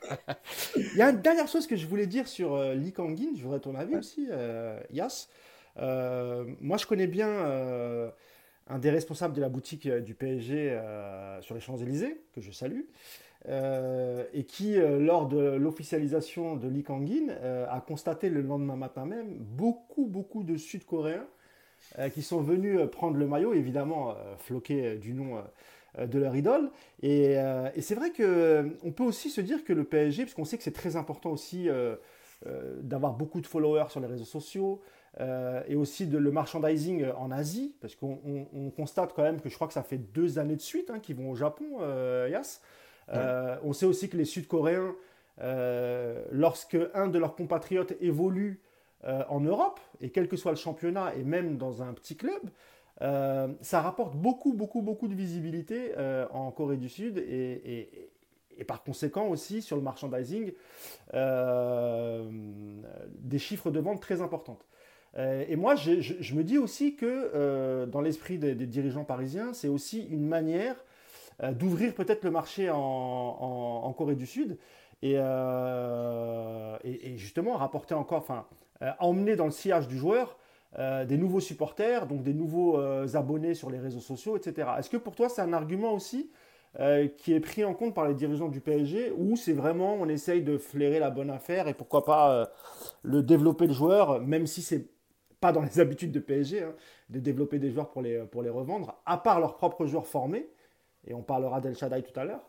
Il y a une dernière chose que je voulais dire sur euh, Lee Kangin. Je voudrais ton avis aussi, euh, Yas. moi, je connais bien un des responsables de la boutique euh, du PSG euh, sur les Champs-Élysées, que je salue, euh, et qui, lors de l'officialisation de Lee Kangin, a constaté le lendemain matin même beaucoup, beaucoup de Sud-Coréens qui sont venus prendre le maillot, évidemment floqués du nom de leur idole. Et, c'est vrai qu'on peut aussi se dire que le PSG, puisqu'on sait que c'est très important aussi d'avoir beaucoup de followers sur les réseaux sociaux, euh, et aussi de le merchandising en Asie, parce qu'on constate quand même que je crois que ça fait deux années de suite hein, qu'ils vont au Japon, euh, Yas. Euh, on sait aussi que les Sud-Coréens, lorsque un de leurs compatriotes évolue en Europe, et quel que soit le championnat, et même dans un petit club, ça rapporte beaucoup, beaucoup, beaucoup de visibilité en Corée du Sud et, par conséquent aussi sur le merchandising, des chiffres de vente très importantes. Euh, et moi, je, me dis aussi que euh, dans l'esprit des, dirigeants parisiens, c'est aussi une manière euh, d'ouvrir peut-être le marché en, Corée du Sud et, justement rapporter encore, enfin, emmener dans le sillage du joueur des nouveaux supporters, donc des nouveaux abonnés sur les réseaux sociaux, etc. Est-ce que pour toi, c'est un argument aussi qui est pris en compte par les dirigeants du PSG ou c'est vraiment on essaye de flairer la bonne affaire et pourquoi pas le développer le joueur, même si c'est pas dans les habitudes de PSG, hein, de développer des joueurs pour les, pour les revendre, à part leurs propres joueurs formés, et on parlera d'El Shaddai tout à l'heure.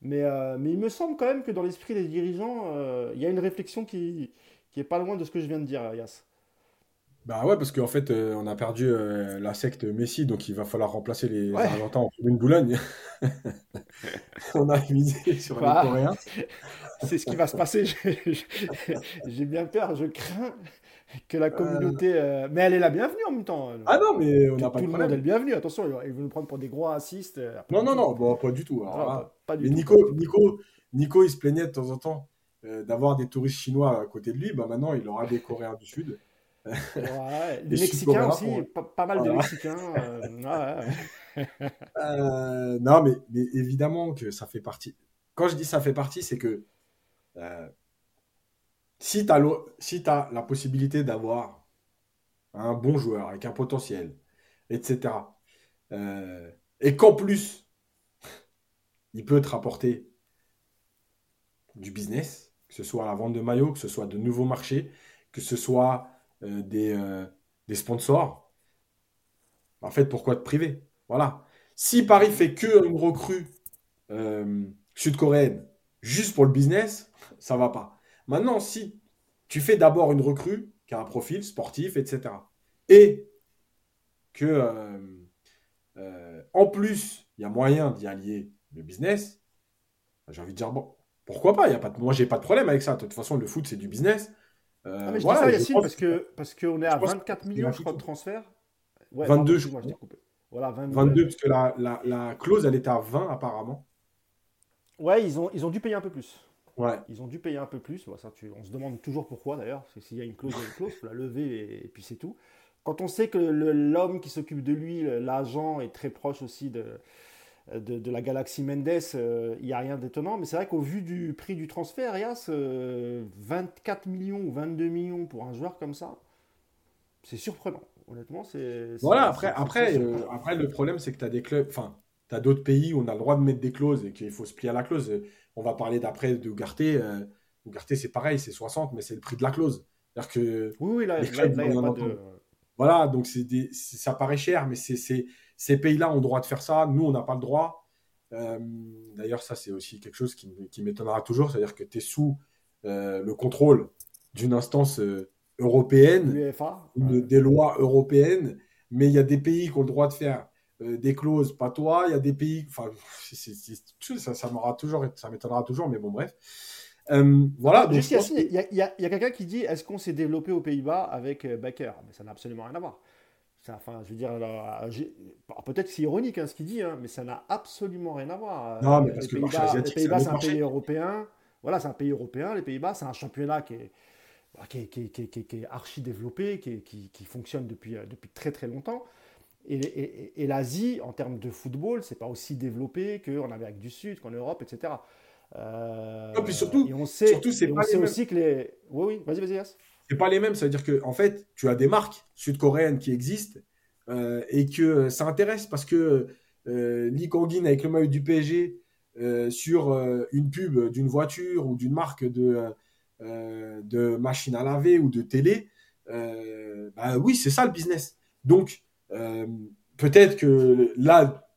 Mais, euh, mais il me semble quand même que dans l'esprit des dirigeants, euh, il y a une réflexion qui, qui est pas loin de ce que je viens de dire, Yas. Bah ouais, parce qu'en fait, euh, on a perdu la secte Messi, donc il va falloir remplacer les Argentins en une Boulogne. on a misé sur les bah, Coréens. C'est ce qui va se passer. J'ai bien peur, je crains que la communauté. Euh, mais elle est la bienvenue en même temps. Ah non, mais on n'a pas Tout le monde est le bienvenu. Attention, ils vont nous prendre pour des gros racistes. Euh, non, non, non, bon, pas du tout. pas, du mais Nico, Nico, Nico, il se plaignait de temps en temps euh, d'avoir des touristes chinois à côté de lui. Bah, maintenant, il aura des Coréens du Sud. Ouais, des, Mexicains aussi, pas, mal de Mexicains. non, mais, mais, évidemment que ça fait partie. Quand je dis ça fait partie, c'est que si tu as, la possibilité d'avoir un bon joueur avec un potentiel, etc., euh, et qu'en plus, il peut te rapporter du business, que ce soit la vente de maillots, que ce soit de nouveaux marchés, que ce soit euh, des, euh, des, sponsors, en fait, pourquoi te priver? Voilà. Si Paris fait que une recrue sud-coréenne juste pour le business, ça va pas. Maintenant, si tu fais d'abord une recrue qui a un profil sportif, etc. Et que, euh, euh, en plus, il y a moyen d'y allier le business, bah, j'ai envie de dire, bon, pourquoi pas, y a pas de... Moi, j'ai pas de problème avec ça. De toute façon, le foot, c'est du business. Euh, ah, mais je dis ça, Yacine, parce qu'on parce est à 24 millions, je crois, de transferts. 22, je crois. Voilà, 22. 22 parce que la, la, la, clause, elle était à 20 apparemment. Ouais, ils ont, ils ont dû payer un peu plus. Ouais. Ils ont dû payer un peu plus. ça, tu, on se demande toujours pourquoi d'ailleurs. Parce que s'il y a une clause, il y a une clause, il faut la lever et, puis c'est tout. Quand on sait que l'homme qui s'occupe de lui, l'agent, est très proche aussi de, de, la galaxie Mendes, euh, il n'y a rien d'étonnant. Mais c'est vrai qu'au vu du prix du transfert, Yas, 24 euh, millions ou 22 millions pour un joueur comme ça, c'est surprenant. Honnêtement, c'est. Voilà, après, après, euh, après, le problème, c'est que tu as des clubs. Enfin, tu as d'autres pays où on a le droit de mettre des clauses et qu'il faut se plier à la clause. On va parler d'après de Ougarté. Euh, Ougarté, c'est pareil, c'est 60, mais c'est le prix de la clause. C'est-à-dire que. Oui, oui, là, il n'y a pas de. Voilà, donc des, ça paraît cher, mais ces pays-là ont le droit de faire ça. Nous, on n'a pas le droit. Euh, d'ailleurs, ça, c'est aussi quelque chose qui, m'étonnera toujours. C'est-à-dire que tu es sous le contrôle d'une instance européenne, des lois européennes, mais il y a des pays qui ont le droit de faire euh, des clauses, pas toi. Il y a des pays, enfin, ça, ça m'aura toujours, ça m'étonnera toujours, mais bon, bref. Euh, voilà. Donc, il y a, quelqu'un qui dit est-ce qu'on s'est développé aux Pays-Bas avec euh, Baker? Mais ça n'a absolument rien à voir. Enfin, je veux dire, peut-être que c'est ironique hein, ce qu'il dit, hein, mais ça n'a absolument rien à voir. Non, mais parce que les Pays-Bas, c'est un pays européen. Voilà, c'est un pays européen. Les Pays-Bas, c'est un championnat qui est, qui est, archi développé, qui, fonctionne depuis, euh, depuis très très longtemps. Et, l'Asie, en termes de football, c'est pas aussi développé qu'en Amérique du Sud, qu'en Europe, etc. Euh, puis surtout, et on sait, surtout, c'est pas aussi que les. Oui, oui, vas-y, vas-y, Yas. C'est pas les mêmes, ça veut dire que en fait, tu as des marques sud-coréennes qui existent euh, et que ça intéresse parce que euh, Lee Kang-in avec le maillot du PSG sur une pub d'une voiture ou d'une marque de euh, de machine à laver ou de télé, euh, bah oui, c'est ça le business. Donc, euh, peut-être que là,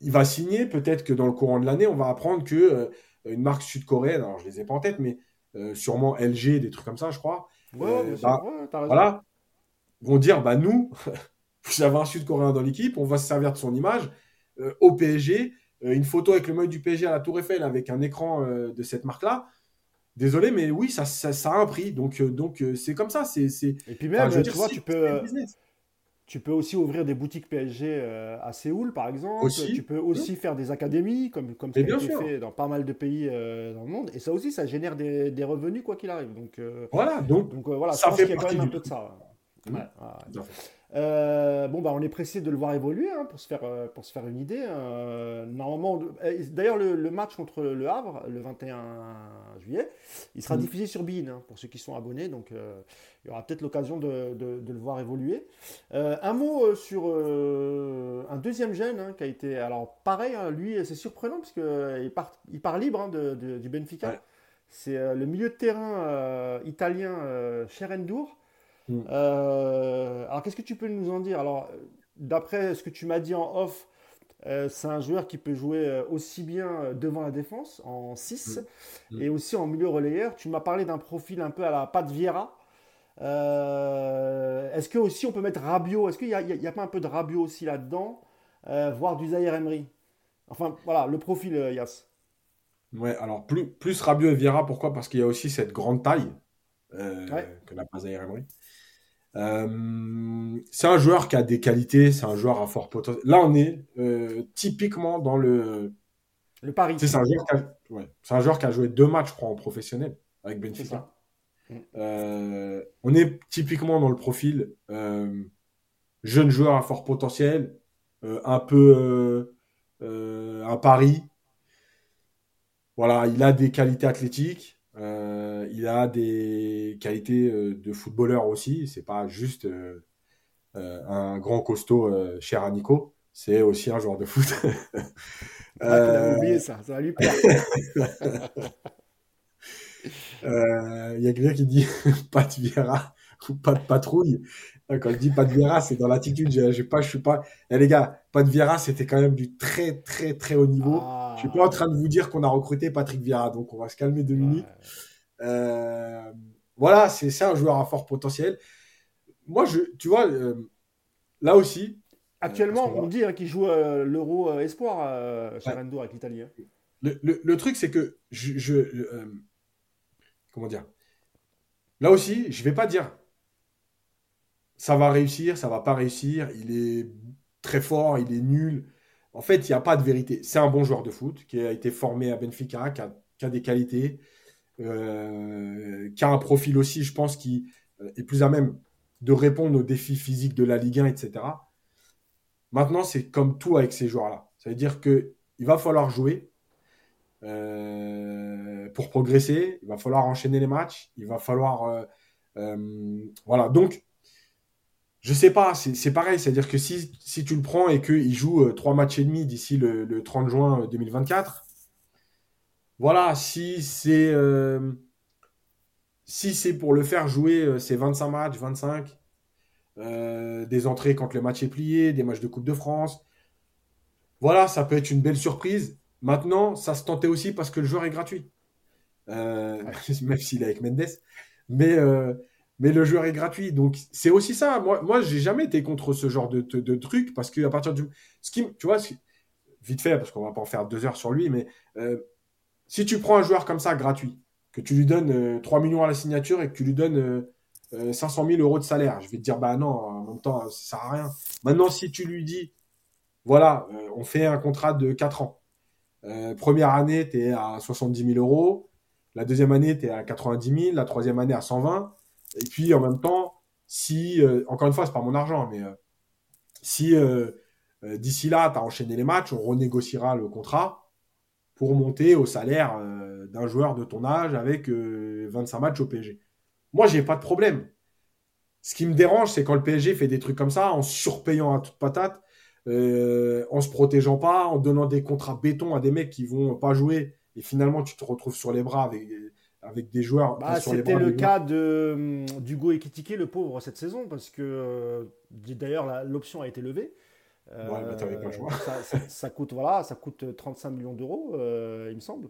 il va signer, peut-être que dans le courant de l'année, on va apprendre que une marque sud-coréenne, alors je les ai pas en tête, mais sûrement LG, des trucs comme ça, je crois. Ouais, bah, voilà, vont dire, bah nous, vous avez un sud-coréen dans l'équipe, on va se servir de son image au PSG, une photo avec le maillot du PSG à la Tour Eiffel avec un écran de cette marque-là. Désolé, mais oui, ça, ça, a un prix. Donc, euh, donc euh, c'est comme ça. C'est, Et puis même, tu vois, tu peux, tu peux aussi ouvrir des boutiques PSG euh, à Séoul, par exemple. tu peux aussi faire des académies, comme, comme ça a été fait dans pas mal de pays dans le monde. Et ça aussi, ça génère des, des revenus, quoi qu'il arrive. Donc, voilà, donc, donc voilà, ça fait qu'il y a quand même un peu de ça. Mmh. Euh, bon, bah, on est pressé de le voir évoluer hein, pour, se faire, euh, pour se faire une idée. Hein. normalement, d'ailleurs, le, match contre le Havre, le 21 juillet, il sera mm. diffusé sur Bein hein, pour ceux qui sont abonnés. Donc, euh, il y aura peut-être l'occasion de, le voir évoluer. un mot sur un deuxième jeune qui a été. Alors, pareil, lui, c'est surprenant parce qu'il part, il part libre du Benfica. C'est le milieu de terrain italien Cherendour. Mm. Euh, alors, qu'est-ce que tu peux nous en dire? Alors, d'après ce que tu m'as dit en off, euh, c'est un joueur qui peut jouer euh, aussi bien devant la défense, en 6, mm. Mm. et aussi en milieu relayeur. Tu m'as parlé d'un profil un peu à la Pat Vieira. Est-ce que aussi on peut mettre Rabiot? Est-ce qu'il n'y a, a, pas un peu de Rabiot aussi là-dedans? Voire du Zaire Emery Enfin, voilà, le profil Yas. Ouais, alors plus, plus Rabiot et Vieira, pourquoi? Parce qu'il y a aussi cette grande taille que n'a pas Zaire Emery. Euh, c'est un joueur qui a des qualités, c'est un joueur à fort potentiel. Là, on est euh, typiquement dans le. Le pari. C'est un, joueur qui a... ouais. un joueur qui a joué deux matchs, je crois, en professionnel avec Benfica. Euh, on est typiquement dans le profil jeune joueur à fort potentiel, un peu un pari. Voilà, il a des qualités athlétiques. Euh, il a des qualités euh, de footballeur aussi. C'est pas juste euh, un grand costaud cher à Nico. C'est aussi un joueur de foot. ah, oublié ça, ça va lui plaire. Il y a quelqu'un qui dit pas de Vieira ou pas de patrouille. Quand je dis pas de Vieira, c'est dans l'attitude. Je pas, je suis pas. Eh, les gars, pas de Vieira, c'était quand même du très très très haut niveau. Ah je suis pas en train de vous dire qu'on a recruté Patrick Vieira, donc on va se calmer deux minutes. Euh, voilà, c'est un joueur à fort potentiel. Moi, je, tu vois, euh, là aussi, Actuellement, on dit hein, qu'il joue l'Euro Espoir, chez avec l'Italie. Hein. Le, truc, c'est que je. comment dire? Là aussi, je vais pas dire ça va réussir, ça va pas réussir, il est très fort, il est nul. En fait, il n'y a pas de vérité. C'est un bon joueur de foot qui a été formé à Benfica, qui a, des qualités, euh, qui a un profil aussi, je pense, qui euh, est plus à même de répondre aux défis physiques de la Ligue 1, etc. Maintenant, c'est comme tout avec ces joueurs-là. Ça veut dire qu'il va falloir jouer euh, pour progresser, il va falloir enchaîner les matchs, il va falloir... voilà, donc je sais pas, c'est pareil. C'est-à-dire que si, si, tu le prends et qu'il joue euh, trois matchs et demi d'ici le, 30 juin 2024, euh, voilà, si c'est euh, si c'est pour le faire jouer ces 25 matchs, 25, des entrées quand le match est plié, des matchs de Coupe de France, voilà, ça peut être une belle surprise. Maintenant, ça se tentait aussi parce que le joueur est gratuit. même s'il est avec Mendes. Mais mais le joueur est gratuit. Donc, c'est aussi ça. Moi, moi j'ai jamais été contre ce genre de, truc parce qu'à partir du. Ce qui, tu vois, vite fait, parce qu'on va pas en faire deux heures sur lui, mais euh, si tu prends un joueur comme ça gratuit, que tu lui donnes 3 euh, millions à la signature et que tu lui donnes 500 euh, 000 euros de salaire, je vais te dire, bah non, en même temps, ça sert à rien. Maintenant, si tu lui dis, voilà, on fait un contrat de 4 ans. première année, tu es à 70 000 euros. La deuxième année, tu es à 90 000. La troisième année, à 120 et puis en même temps, si, euh, encore une fois, c'est pas mon argent, mais euh, si euh, d'ici là, tu as enchaîné les matchs, on renégociera le contrat pour monter au salaire d'un joueur de ton âge avec 25 matchs au PSG. Moi, j'ai pas de problème. Ce qui me dérange, c'est quand le PSG fait des trucs comme ça, en surpayant à toute patate, en se protégeant pas, en donnant des contrats béton à des mecs qui vont pas jouer, et finalement tu te retrouves sur les bras avec avec des joueurs. Bah, c'était le cas de hum, d'Hugo Ekitike, le pauvre, cette saison, parce que euh, d'ailleurs l'option a été levée. Euh, ouais, bah, pas le choix. Ça, coûte, voilà, ça coûte 35 millions d'euros, euh, il me semble.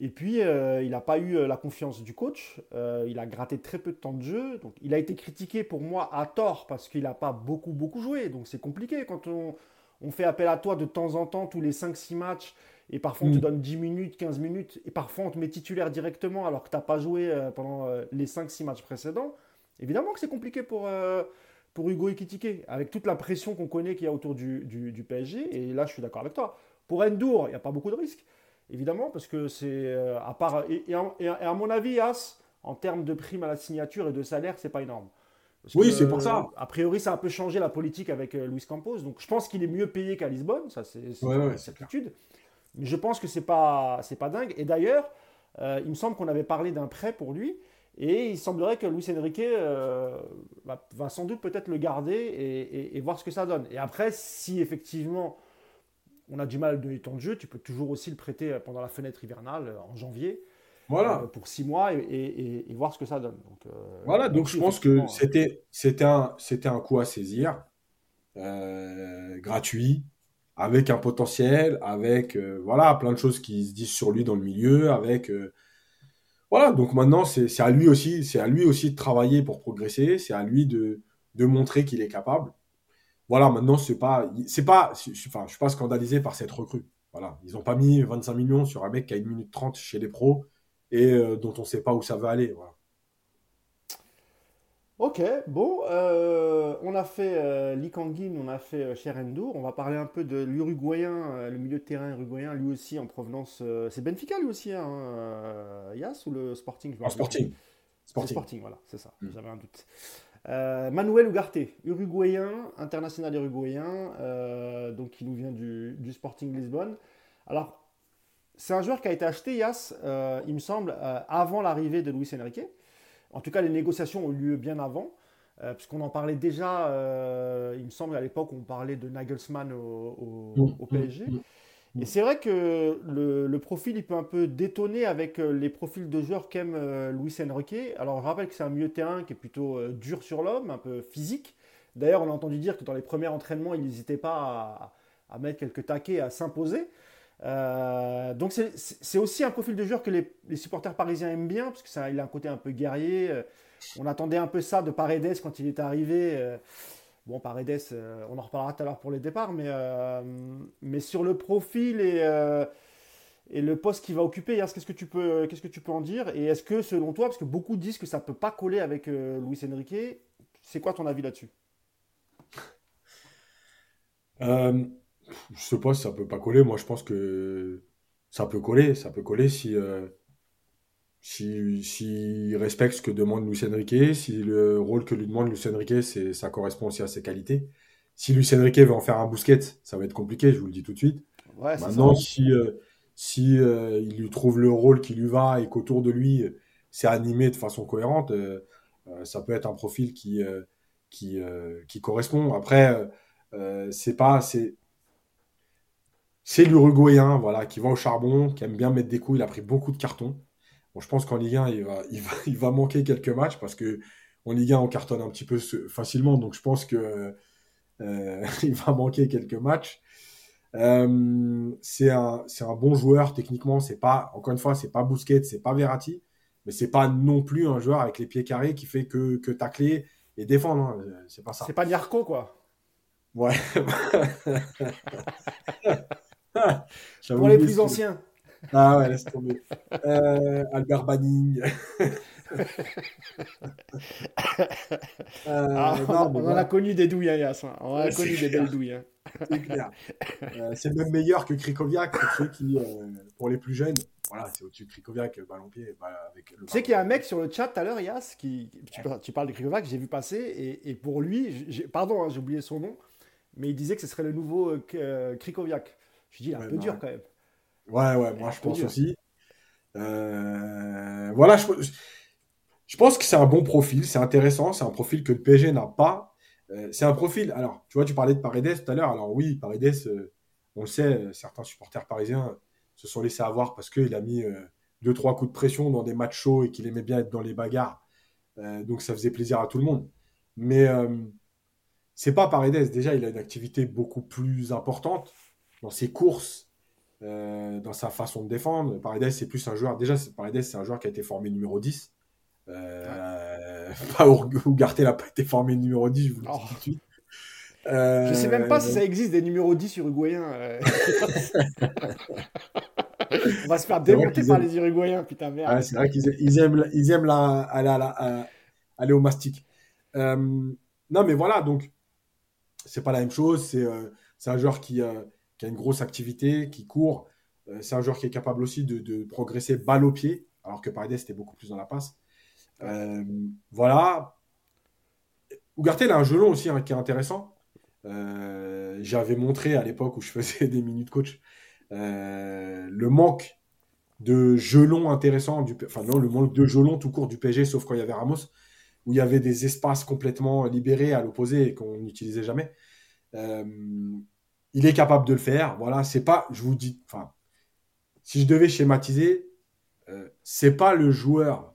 Et puis, il n'a pas eu la confiance du coach. il a gratté très peu de temps de jeu. Donc, il a été critiqué pour moi à tort parce qu'il n'a pas beaucoup, beaucoup joué. Donc, c'est compliqué quand on, on, fait appel à toi de temps en temps, tous les 5-6 matchs et parfois on te mm. donne 10 minutes, 15 minutes, et parfois on te met titulaire directement alors que tu n'as pas joué euh, pendant euh, les 5-6 matchs précédents, évidemment que c'est compliqué pour, euh, pour Hugo Ekitike, avec toute la pression qu'on connaît qu'il y a autour du, du, PSG, et là je suis d'accord avec toi. Pour Endur, il n'y a pas beaucoup de risques, évidemment, parce que c'est, à part, et, à mon avis, As, en termes de prime à la signature et de salaire, c'est pas énorme. oui, c'est pour ça. A priori, ça a un peu changé la politique avec Luis Campos. Donc, je pense qu'il est mieux payé qu'à Lisbonne. Ça, c'est une certitude. Mais je pense que c'est pas c'est pas dingue. Et d'ailleurs, euh, il me semble qu'on avait parlé d'un prêt pour lui. Et il semblerait que Luis Enrique euh, va, sans doute peut-être le garder et, voir ce que ça donne. Et après, si effectivement on a du mal de donner temps de jeu, tu peux toujours aussi le prêter pendant la fenêtre hivernale euh, en janvier. Voilà. pour six mois et, voir ce que ça donne. Donc, voilà, donc, je pense que c'était, c'était, un, c'était un coup à saisir, gratuit, avec un potentiel, avec euh, voilà plein de choses qui se disent sur lui dans le milieu, avec euh, voilà donc maintenant c'est à lui aussi c'est à lui aussi de travailler pour progresser, c'est à lui de, de montrer qu'il est capable. Voilà maintenant c'est pas c'est pas enfin je suis pas scandalisé par cette recrue. Voilà ils ont pas mis 25 millions sur un mec qui a une minute 30 chez les pros et euh, dont on sait pas où ça va aller. Voilà. Ok, bon, euh, on a fait euh, on a fait euh, Cherendour. On va parler un peu de l'Uruguayen, euh, le milieu de terrain uruguayen, lui aussi en provenance. c'est Benfica lui aussi, hein, Yas ou le Sporting ah, Sporting. Sporting. Sporting, voilà, c'est ça, mm. j'avais un doute. Manuel Ugarte, uruguayen, international uruguayen, donc qui nous vient du, du Sporting Lisbonne. Alors, c'est un joueur qui a été acheté, Yas, il me semble, avant l'arrivée de Luis Enrique. En tout cas, les négociations ont eu lieu bien avant, euh, puisqu'on en parlait déjà, euh, il me semble à l'époque, on parlait de Nagelsmann au, mm, PSG. Mm, mm, Et c'est vrai que le, profil, il peut un peu détonner avec euh, les profils de joueurs qu'aime Luis Enrique. Alors, je rappelle que c'est un milieu de terrain qui est plutôt dur sur l'homme, un peu physique. D'ailleurs, on a entendu dire que dans les premiers entraînements, il n'hésitait pas à, mettre quelques taquets, à s'imposer. Euh, donc c'est aussi un profil de joueur que les, supporters parisiens aiment bien, parce qu'il a un côté un peu guerrier. Euh, on attendait un peu ça de Paredes quand il est arrivé. Euh, Bon, Paredes, on en reparlera tout à l'heure pour les départs, mais, mais sur le profil et, le poste qu'il va occuper, qu'est-ce que, tu peux, que tu peux en dire? Et est-ce que, selon toi, parce que beaucoup disent que ça ne peut pas coller avec Luis Enrique, c'est quoi ton avis là-dessus? Je sais pas si ça peut pas coller. Moi, je pense que ça peut coller. Ça peut coller si, euh, si, respecte ce que demande Luis Enrique, si le rôle que lui demande Luis Enrique, c'est, ça correspond aussi à ses qualités. Si Luis Enrique veut en faire un bousquet, ça va être compliqué, je vous le dis tout de suite. Maintenant, si, euh, si euh, il lui trouve le rôle qui lui va et qu'autour de lui, c'est animé de façon cohérente, ça peut être un profil qui, qui, qui correspond. Après, euh, c'est pas, c'est, c'est l'Uruguayen, voilà, qui va au charbon, qui aime bien mettre des coups. Il a pris beaucoup de cartons. Bon, je pense qu'en Ligue 1, il va, il va, il va manquer quelques matchs parce que en Ligue 1, on cartonne un petit peu facilement. Donc, je pense que euh, il va manquer quelques matchs. Euh, c'est un, bon joueur techniquement. C'est pas, encore une fois, c'est pas Busquets, c'est pas Verratti, mais c'est pas non plus un joueur avec les pieds carrés qui fait que, que tacler et défendre. Hein. C'est pas ça. C'est pas Niarco, quoi. Ouais. Pour les plus anciens. Ah ouais, laisse tomber. Euh, Albert Banning. Euh, ah, on, a connu des douilles, hein. Hein. On a connu des belles douilles. Hein. C'est clair. Euh, c'est même meilleur que Krikoviak pour ceux qui, pour les plus jeunes. Voilà, c'est au-dessus de Krikoviak, ballon pied. Bah, avec tu sais qu'il y a un mec sur le chat tout à l'heure, Yass, qui, tu, parles de Krikoviak, j'ai vu passer, et, et pour lui, pardon, j'ai oublié son nom, mais il disait que ce serait le nouveau euh, euh, Krikoviak. Je dis, il est un peu dur quand même. Ouais, ouais, moi je pense aussi. Euh, voilà, je, je, pense que c'est un bon profil, c'est intéressant, c'est un profil que le PSG n'a pas. c'est un profil, alors, tu vois, tu parlais de Paredes tout à l'heure. Alors oui, Paredes, on le sait, certains supporters parisiens se sont laissés avoir parce qu'il a mis deux, trois coups de pression dans des matchs chauds et qu'il aimait bien être dans les bagarres. donc ça faisait plaisir à tout le monde. Mais c'est pas Paredes. Déjà, il a une activité beaucoup plus importante dans ses courses, euh, dans sa façon de défendre. Paredes, c'est plus un joueur. Déjà, Paredes, c'est un joueur qui a été formé numéro 10. Euh, pas Ougarté n'a pas été formé numéro 10, je vous le dis oh. tout de suite. Euh, je sais même pas si ça existe des numéros 10 uruguayens. Euh. On va se faire démonter par les Uruguayens, putain merde. c'est vrai qu'ils aiment, ils aiment aller, aller, au mastic. non, mais voilà, donc c'est pas la même chose. C'est euh, un joueur qui, euh, qui, a une grosse activité, qui court. Euh, c'est un joueur qui est capable aussi de, de, progresser balle au pied, alors que Paredes était beaucoup plus dans la passe. voilà. Ugarte, il a un gelon aussi hein, qui est intéressant. J'avais montré à l'époque où je faisais des minutes coach le manque de gelon intéressant, du, enfin non, le manque de gelon tout court du PSG, sauf quand il y avait Ramos où il y avait des espaces complètement libérés à l'opposé et qu'on n'utilisait jamais. Il est capable de le faire. Voilà, c'est pas, je vous dis, enfin, si je devais schématiser, euh, c'est pas le joueur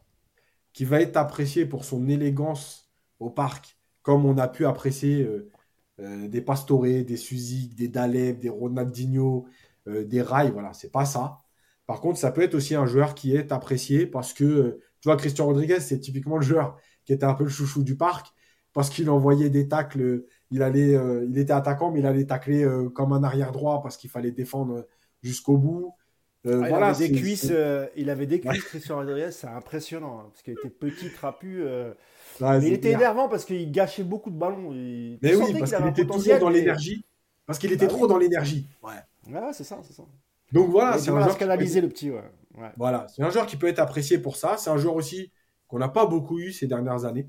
qui va être apprécié pour son élégance au parc, comme on a pu apprécier euh, euh, des Pastore, des Suzy, des Daleb, des Ronaldinho, des Rai. Voilà, c'est pas ça. Par contre, ça peut être aussi un joueur qui est apprécié parce que, tu vois, Christian Rodriguez, c'est typiquement le joueur qui était un peu le chouchou du parc, parce qu'il envoyait des tacles. Il, allait, euh, il était attaquant, mais il allait tacler euh, comme un arrière droit parce qu'il fallait défendre jusqu'au bout. Euh, il, voilà, avait des cuisses, il avait des cuisses, Christian Rodriguez, c'est impressionnant, hein, parce qu'il était petit, trapu. mais il était énervant parce qu'il gâchait beaucoup de ballons. Mais oui, parce qu'il était toujours dans l'énergie. Parce qu'il était bah trop dans l'énergie. Ouais. c'est ça, c'est ça. Donc voilà, c'est un joueur. canaliser le petit, Voilà, c'est un joueur qui peut être apprécié pour ça. C'est un joueur aussi qu'on n'a pas beaucoup eu ces dernières années.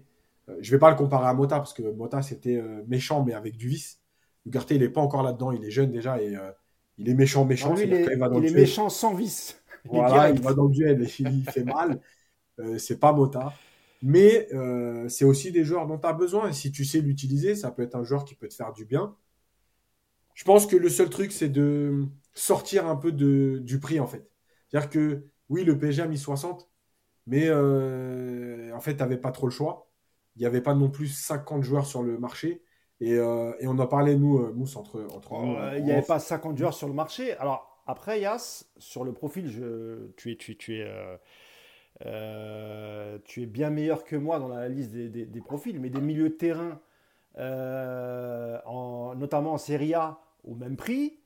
Euh, je ne vais pas le comparer à Mota, parce que Mota, c'était euh, méchant, mais avec du vice. Ugarte, il n'est pas encore là-dedans, il est jeune déjà, et euh, il est méchant, méchant. il, est, méchant sans vice. Il voilà, il va dans le duel et il fait mal. c'est pas Mota. Mais c'est aussi des joueurs dont tu as besoin, et si tu sais l'utiliser, ça peut être un joueur qui peut te faire du bien. Je pense que le seul truc, c'est de sortir un peu de, du prix, en fait. C'est-à-dire que, oui, le PSG a mis 60, mais euh, en fait, tu n'avais pas trop le choix. Il n'y avait pas non plus 50 joueurs sur le marché. Et, euh, on en parlait, nous, euh, Mousse, entre, entre nous. Il n'y avait pas 50 joueurs sur le marché. Alors, après, Yas, sur le profil, je, tu es, tu, tu es, tu es bien meilleur que moi dans la liste des, des, profils, mais des milieux de terrain en, notamment en Serie A, au même prix,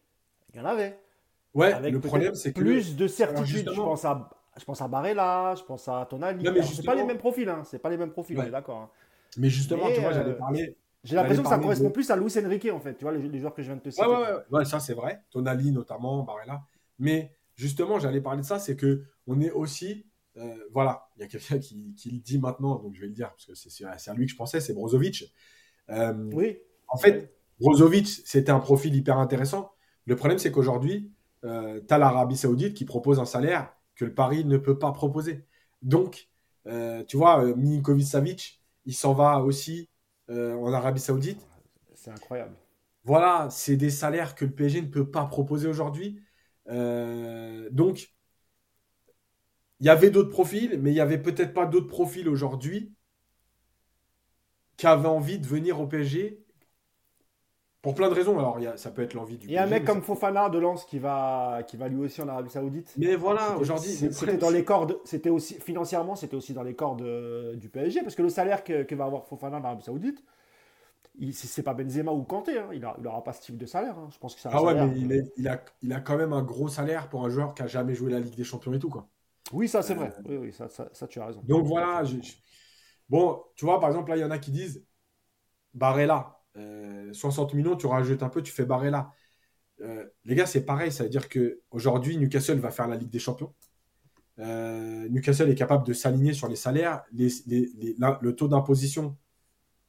il y en avait. Ouais, avec le problème, c'est que. Plus de certitude. Je pense à. Je pense à Barella, je pense à Tonali. C'est pas les mêmes profils, hein. C'est pas les mêmes profils, d'accord. Hein. Mais justement, tu vois, j'allais parler. J'ai l'impression que ça correspond plus à Luis Enrique, en fait, tu vois, les, joueurs que je viens de te citer. Ouais, ouais, ouais. ça c'est vrai. Tonali notamment, Barella. Mais justement, j'allais parler de ça, c'est que on est aussi. Euh, voilà, il y a quelqu'un qui, qui, le dit maintenant, donc je vais le dire, parce que c'est à lui que je pensais, c'est Brozovic. Euh, oui. En fait, Brozovic, c'était un profil hyper intéressant. Le problème, c'est qu'aujourd'hui, euh, tu as l'Arabie Saoudite qui propose un salaire que le Paris ne peut pas proposer. Donc, euh, tu vois, euh, Milinkovic Savic, il s'en va aussi euh, en Arabie Saoudite. C'est incroyable. Voilà, c'est des salaires que le PSG ne peut pas proposer aujourd'hui. donc, il y avait d'autres profils, mais il n'y avait peut-être pas d'autres profils aujourd'hui qui avaient envie de venir au PSG pour plein de raisons. Alors, ça peut être l'envie du. Il y a un mec comme Fofana de Lens qui va, qui va lui aussi en Arabie Saoudite. Mais voilà, aujourd'hui. C'était dans les cordes, c'était aussi, financièrement, c'était aussi dans les cordes euh, du PSG, parce que le salaire que, va avoir Fofana en Arabie Saoudite, c'est pas Benzema ou Kanté, hein. il n'aura pas ce type de salaire. Hein. Je pense que Ah ouais, mais il, il, a, il a quand même un gros salaire pour un joueur qui a jamais joué la Ligue des Champions et tout, quoi. Oui, ça c'est vrai. Euh, oui, oui, ça, ça, tu as raison. Donc voilà. Bon, tu vois, par exemple, là, il y en a qui disent Barrella, 60 euh, millions, tu rajoutes un peu, tu fais barrer là. Euh, les gars, c'est pareil. Ça veut dire qu'aujourd'hui, Newcastle va faire la Ligue des Champions. Euh, Newcastle est capable de s'aligner sur les salaires. le taux d'imposition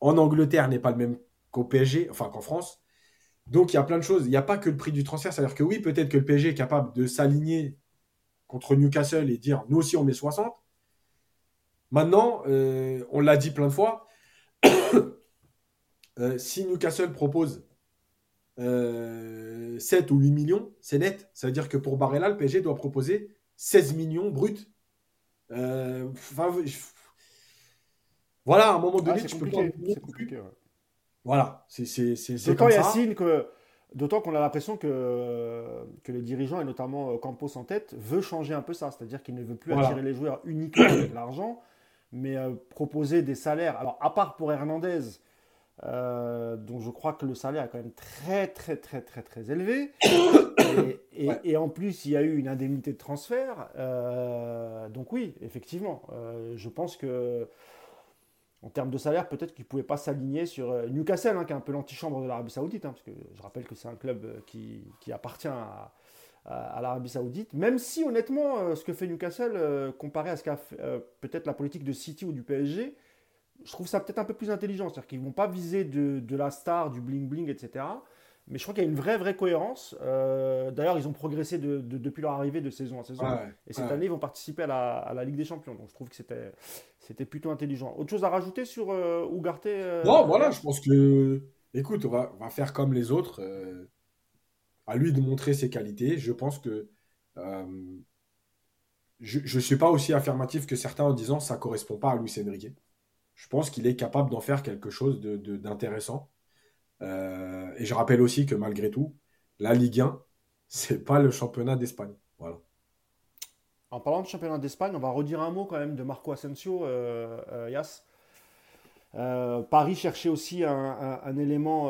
en Angleterre n'est pas le même qu'au PSG, enfin qu'en France. Donc il y a plein de choses. Il n'y a pas que le prix du transfert. C'est-à-dire que oui, peut-être que le PSG est capable de s'aligner contre Newcastle et dire nous aussi on met 60. Maintenant, on l'a dit plein de fois, euh, si Newcastle propose 7 euh, ou 8 millions, c'est net. Ça veut dire que pour Barella, le PSG doit proposer 16 millions bruts. Euh, voilà, à un moment donné, tu peux pas. C'est compliqué. Voilà, c'est D'autant, Yacine, que. D'autant qu'on a l'impression que, que les dirigeants, et notamment Campos en tête, veut changer un peu ça. C'est-à-dire qu'il ne veut plus attirer les joueurs uniquement avec l'argent, mais proposer des salaires. Alors, à part pour Hernandez, euh, donc je crois que le salaire est quand même très très très très très élevé. Et, en plus, il y a eu une indemnité de transfert. Euh, donc oui, effectivement, euh, je pense que en termes de salaire, peut-être qu'il ne pouvait pas s'aligner sur Newcastle, hein, qui est un peu l'antichambre de l'Arabie Saoudite, hein, parce que je rappelle que c'est un club qui, qui appartient à, à, l'Arabie Saoudite. Même si honnêtement, ce que fait Newcastle, comparé à ce qu'a peut-être la politique de City ou du PSG, je trouve ça peut-être un peu plus intelligent. C'est-à-dire qu'ils ne vont pas viser de, la star, du bling-bling, etc. Mais je crois qu'il y a une vraie, vraie cohérence. Euh, d'ailleurs, ils ont progressé depuis leur arrivée de saison à saison. et cette année, ils vont participer à la, Ligue des Champions. Donc, je trouve que c'était plutôt intelligent. Autre chose à rajouter sur euh, Ougarté euh, Non, voilà, je pense que. Écoute, on va, faire comme les autres. à lui de montrer ses qualités. Je pense que. je ne suis pas aussi affirmatif que certains en disant ça ne correspond pas à Luis Enrique je pense qu'il est capable d'en faire quelque chose d'intéressant. De, euh, et je rappelle aussi que malgré tout, la Ligue 1, c'est pas le championnat d'Espagne. En parlant de championnat d'Espagne, on va redire un mot quand même de Marco Asensio, euh, euh Yas. Paris cherchait aussi un, élément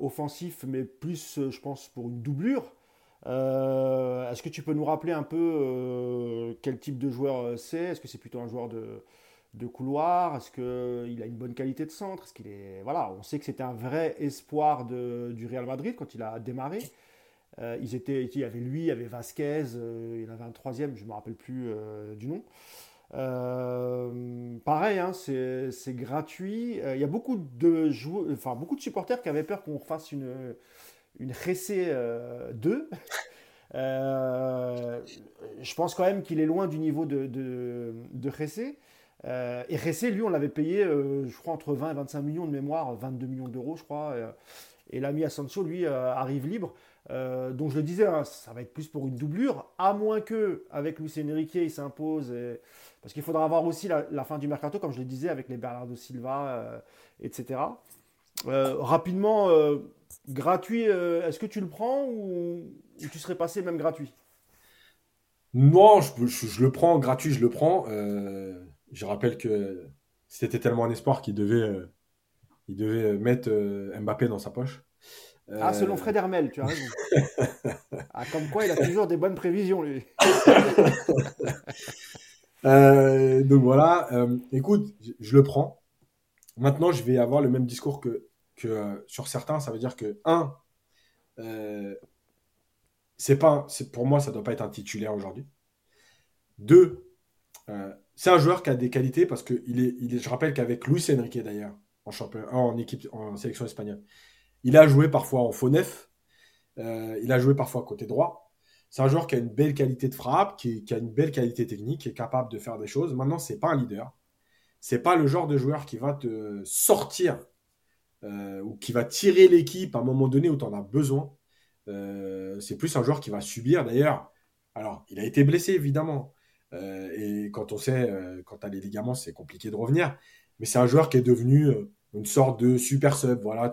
offensif, mais plus, je pense, pour une doublure. Est-ce que tu peux nous rappeler un peu quel type de joueur c'est? Est-ce que c'est plutôt un joueur de, de couloir Est-ce qu'il a une bonne qualité de centre Est-ce qu'il est voilà, on sait que c'était un vrai espoir de, du Real Madrid quand il a démarré. Euh, ils étaient, il y avait lui, il y avait Vasquez, euh, il avait un troisième, je ne me rappelle plus euh, du nom. pareil, hein, c'est gratuit. Il y a beaucoup de joueurs, enfin beaucoup de supporters qui avaient peur qu'on refasse une une Ressé 2. je pense quand même qu'il est loin du niveau de, de, de euh, et Ressé, lui, on l'avait payé, euh, je crois, entre 20 et 25 millions de mémoire, 22 millions d'euros, je crois. Euh, et l'ami Asensio, lui, arrive libre. donc je le disais, hein, ça va être plus pour une doublure, à moins que avec Luis Enrique, il s'impose. Parce qu'il faudra avoir aussi la, fin du mercato, comme je le disais, avec les Bernardo Silva, etc. rapidement, gratuit, est-ce que tu le prends ou, tu serais passé même gratuit? Non, je, le prends, gratuit, je le prends. Je rappelle que c'était tellement un espoir qu'il devait, euh, il devait mettre Mbappé dans sa poche. Ah, selon Fred Hermel, tu as raison. ah, comme quoi, il a toujours des bonnes prévisions, lui. donc voilà, écoute, je le prends. Maintenant, je vais avoir le même discours que, que sur certains. Ça veut dire que, un, c'est pas, pour moi, ça doit pas être un titulaire aujourd'hui. Deux, euh, c'est un joueur qui a des qualités parce que est, je rappelle qu'avec Luis Enrique d'ailleurs, en, équipe, en sélection espagnole, il a joué parfois en faux neuf, euh, il a joué parfois côté droit. C'est un joueur qui a une belle qualité de frappe, qui, a une belle qualité technique, qui est capable de faire des choses. Maintenant, c'est pas un leader. C'est pas le genre de joueur qui va te sortir euh, ou qui va tirer l'équipe à un moment donné où tu en as besoin. c'est plus un joueur qui va subir. D'ailleurs, alors, il a été blessé, évidemment. Euh, et quand on sait, euh, quand tu as les ligaments, c'est compliqué de revenir. Mais c'est un joueur qui est devenu euh, une sorte de super sub. Voilà.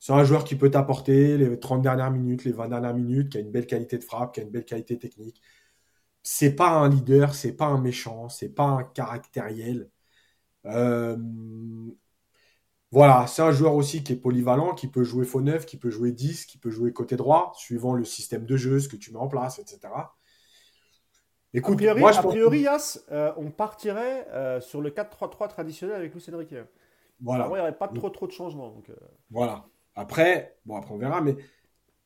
C'est un joueur qui peut t'apporter les 30 dernières minutes, les 20 dernières minutes, qui a une belle qualité de frappe, qui a une belle qualité technique. C'est pas un leader, c'est pas un méchant, c'est pas un caractériel. Voilà, c'est un joueur aussi qui est polyvalent, qui peut jouer faux neuf, qui peut jouer 10, qui peut jouer côté droit, suivant le système de jeu, ce que tu mets en place, etc. Écoute, a priori, moi, je a priori Yas, euh, on partirait euh, sur le 4-3-3 traditionnel avec Luis Enrique. Voilà. il n'y aurait pas trop, trop de changements. Donc, euh. Voilà. Après, bon, après, on verra, mais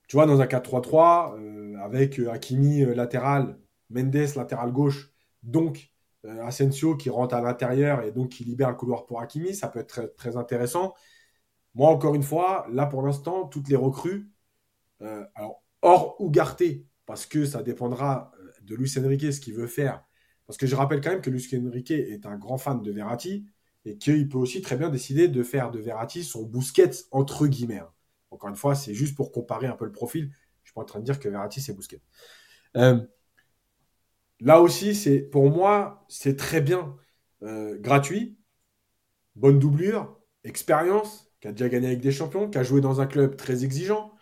tu vois, dans un 4-3-3, avec Hakimi latéral, Mendes latéral gauche, donc Asensio qui rentre à l'intérieur et donc qui libère le couloir pour Hakimi, ça peut être très, très intéressant. Moi, encore une fois, là, pour l'instant, toutes les recrues, alors, hors Ougarté, parce que ça dépendra de Luis Enrique, ce qu'il veut faire. Parce que je rappelle quand même que Luis Enrique est un grand fan de Verratti et qu'il peut aussi très bien décider de faire de Verratti son Busquets entre guillemets. Hein. Encore une fois, c'est juste pour comparer un peu le profil. Je suis pas en train de dire que Verratti c'est Busquets. Euh, là aussi, c'est pour moi, c'est très bien euh, gratuit, bonne doublure, expérience, qui a déjà gagné avec des champions, qui a joué dans un club très exigeant,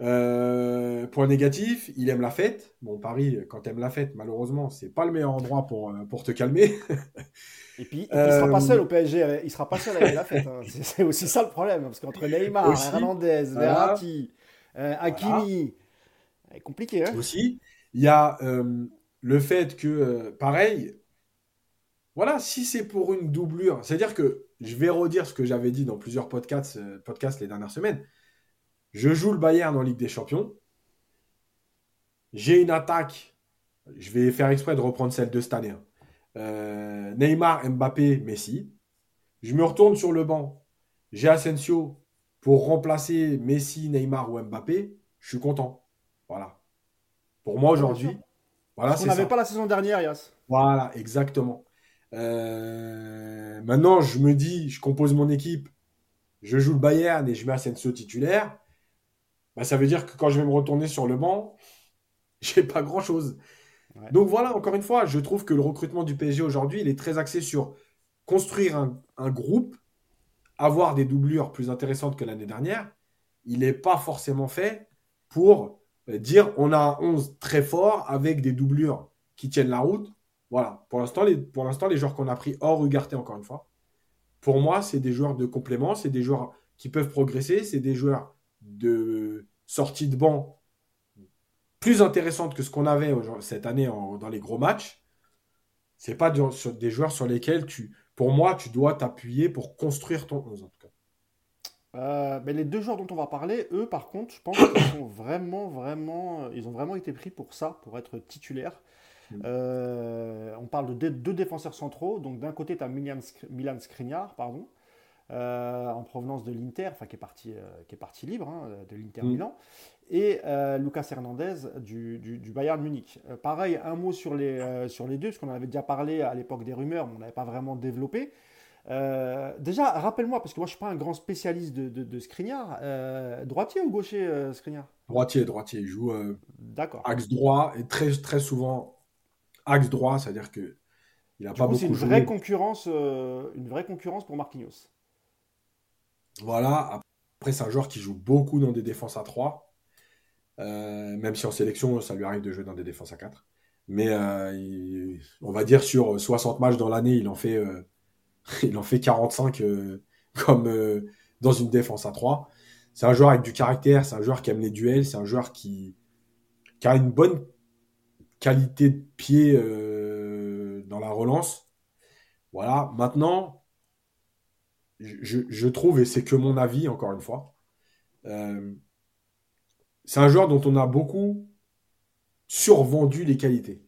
euh, point négatif, il aime la fête. Bon, Paris, quand tu aimes la fête, malheureusement, c'est pas le meilleur endroit pour, euh, pour te calmer. Et puis, il sera pas seul au PSG, il sera pas seul avec la fête. Hein. C'est aussi ça le problème, parce qu'entre Neymar, Hernandez, Verratti, euh, Hakimi, c'est compliqué. Hein aussi, il y a le fait que, pareil, voilà, si c'est pour une doublure, c'est-à-dire que je vais redire ce que j'avais dit dans plusieurs podcasts, podcasts les dernières semaines je joue le Bayern en Ligue des Champions. J'ai une attaque. Je vais faire exprès de reprendre celle de cette année. Hein. Euh, Neymar, Mbappé, Messi. Je me retourne sur le banc. J'ai Asensio pour remplacer Messi, Neymar ou Mbappé. Je suis content. Voilà. Pour moi aujourd'hui. Voilà, On n'avait pas la saison dernière, Yas. Voilà, exactement. Euh, maintenant, je me dis, je compose mon équipe, je joue le Bayern et je mets Asensio titulaire. Bah, ça veut dire que quand je vais me retourner sur le banc, j'ai pas grand chose. Donc voilà, encore une fois, je trouve que le recrutement du PSG aujourd'hui, il est très axé sur construire un, groupe, avoir des doublures plus intéressantes que l'année dernière. Il n'est pas forcément fait pour euh, dire on a un 11 très fort avec des doublures qui tiennent la route. Voilà, pour l'instant, les, pour l'instant, les joueurs qu'on a pris hors Ugarté, encore une fois, pour moi, c'est des joueurs de complément, c'est des joueurs qui peuvent progresser, c'est des joueurs de sortie de banc plus intéressante que ce qu'on avait cette année dans les gros matchs, c'est pas des joueurs sur lesquels tu, pour moi, tu dois t'appuyer pour construire ton 11 en tout cas. Euh, mais les deux joueurs dont on va parler, eux, par contre, je pense qu'ils sont vraiment, vraiment, ils ont vraiment été pris pour ça, pour être titulaires. Mm. Euh, on parle de deux défenseurs centraux. Donc d'un côté, tu as Milan, Milan Skriniar, pardon, euh, en provenance de l'Inter, enfin qui est parti, euh, qui est parti libre hein, de l'Inter mm. Milan, et euh, Lucas Hernandez du, du, Bayern Munich. pareil, un mot sur les, sur les deux, parce qu'on en avait déjà parlé à l'époque des rumeurs, mais on n'avait pas vraiment développé. déjà, rappelle-moi, parce que moi je ne suis pas un grand spécialiste de, de, de Skriniar, droitier ou gaucher Skriniar? Droitier, droitier. Il joue axe droit et très, très souvent axe droit, c'est-à-dire que il a pas beaucoup. C'est une vraie concurrence, une vraie concurrence pour Marquinhos. Voilà. Après, c'est un joueur qui joue beaucoup dans des défenses à 3. Euh, même si en sélection, ça lui arrive de jouer dans des défenses à 4. Mais on va dire sur 60 matchs dans l'année, il en fait, euh, il en fait 45, comme euh, dans une défense à 3. C'est un joueur avec du caractère, c'est un joueur qui aime les duels, c'est un joueur qui, a une bonne qualité de pied euh, dans la relance. Voilà, maintenant, je, trouve, et c'est que mon avis, encore une fois, euh, c'est un joueur dont on a beaucoup survendu les qualités.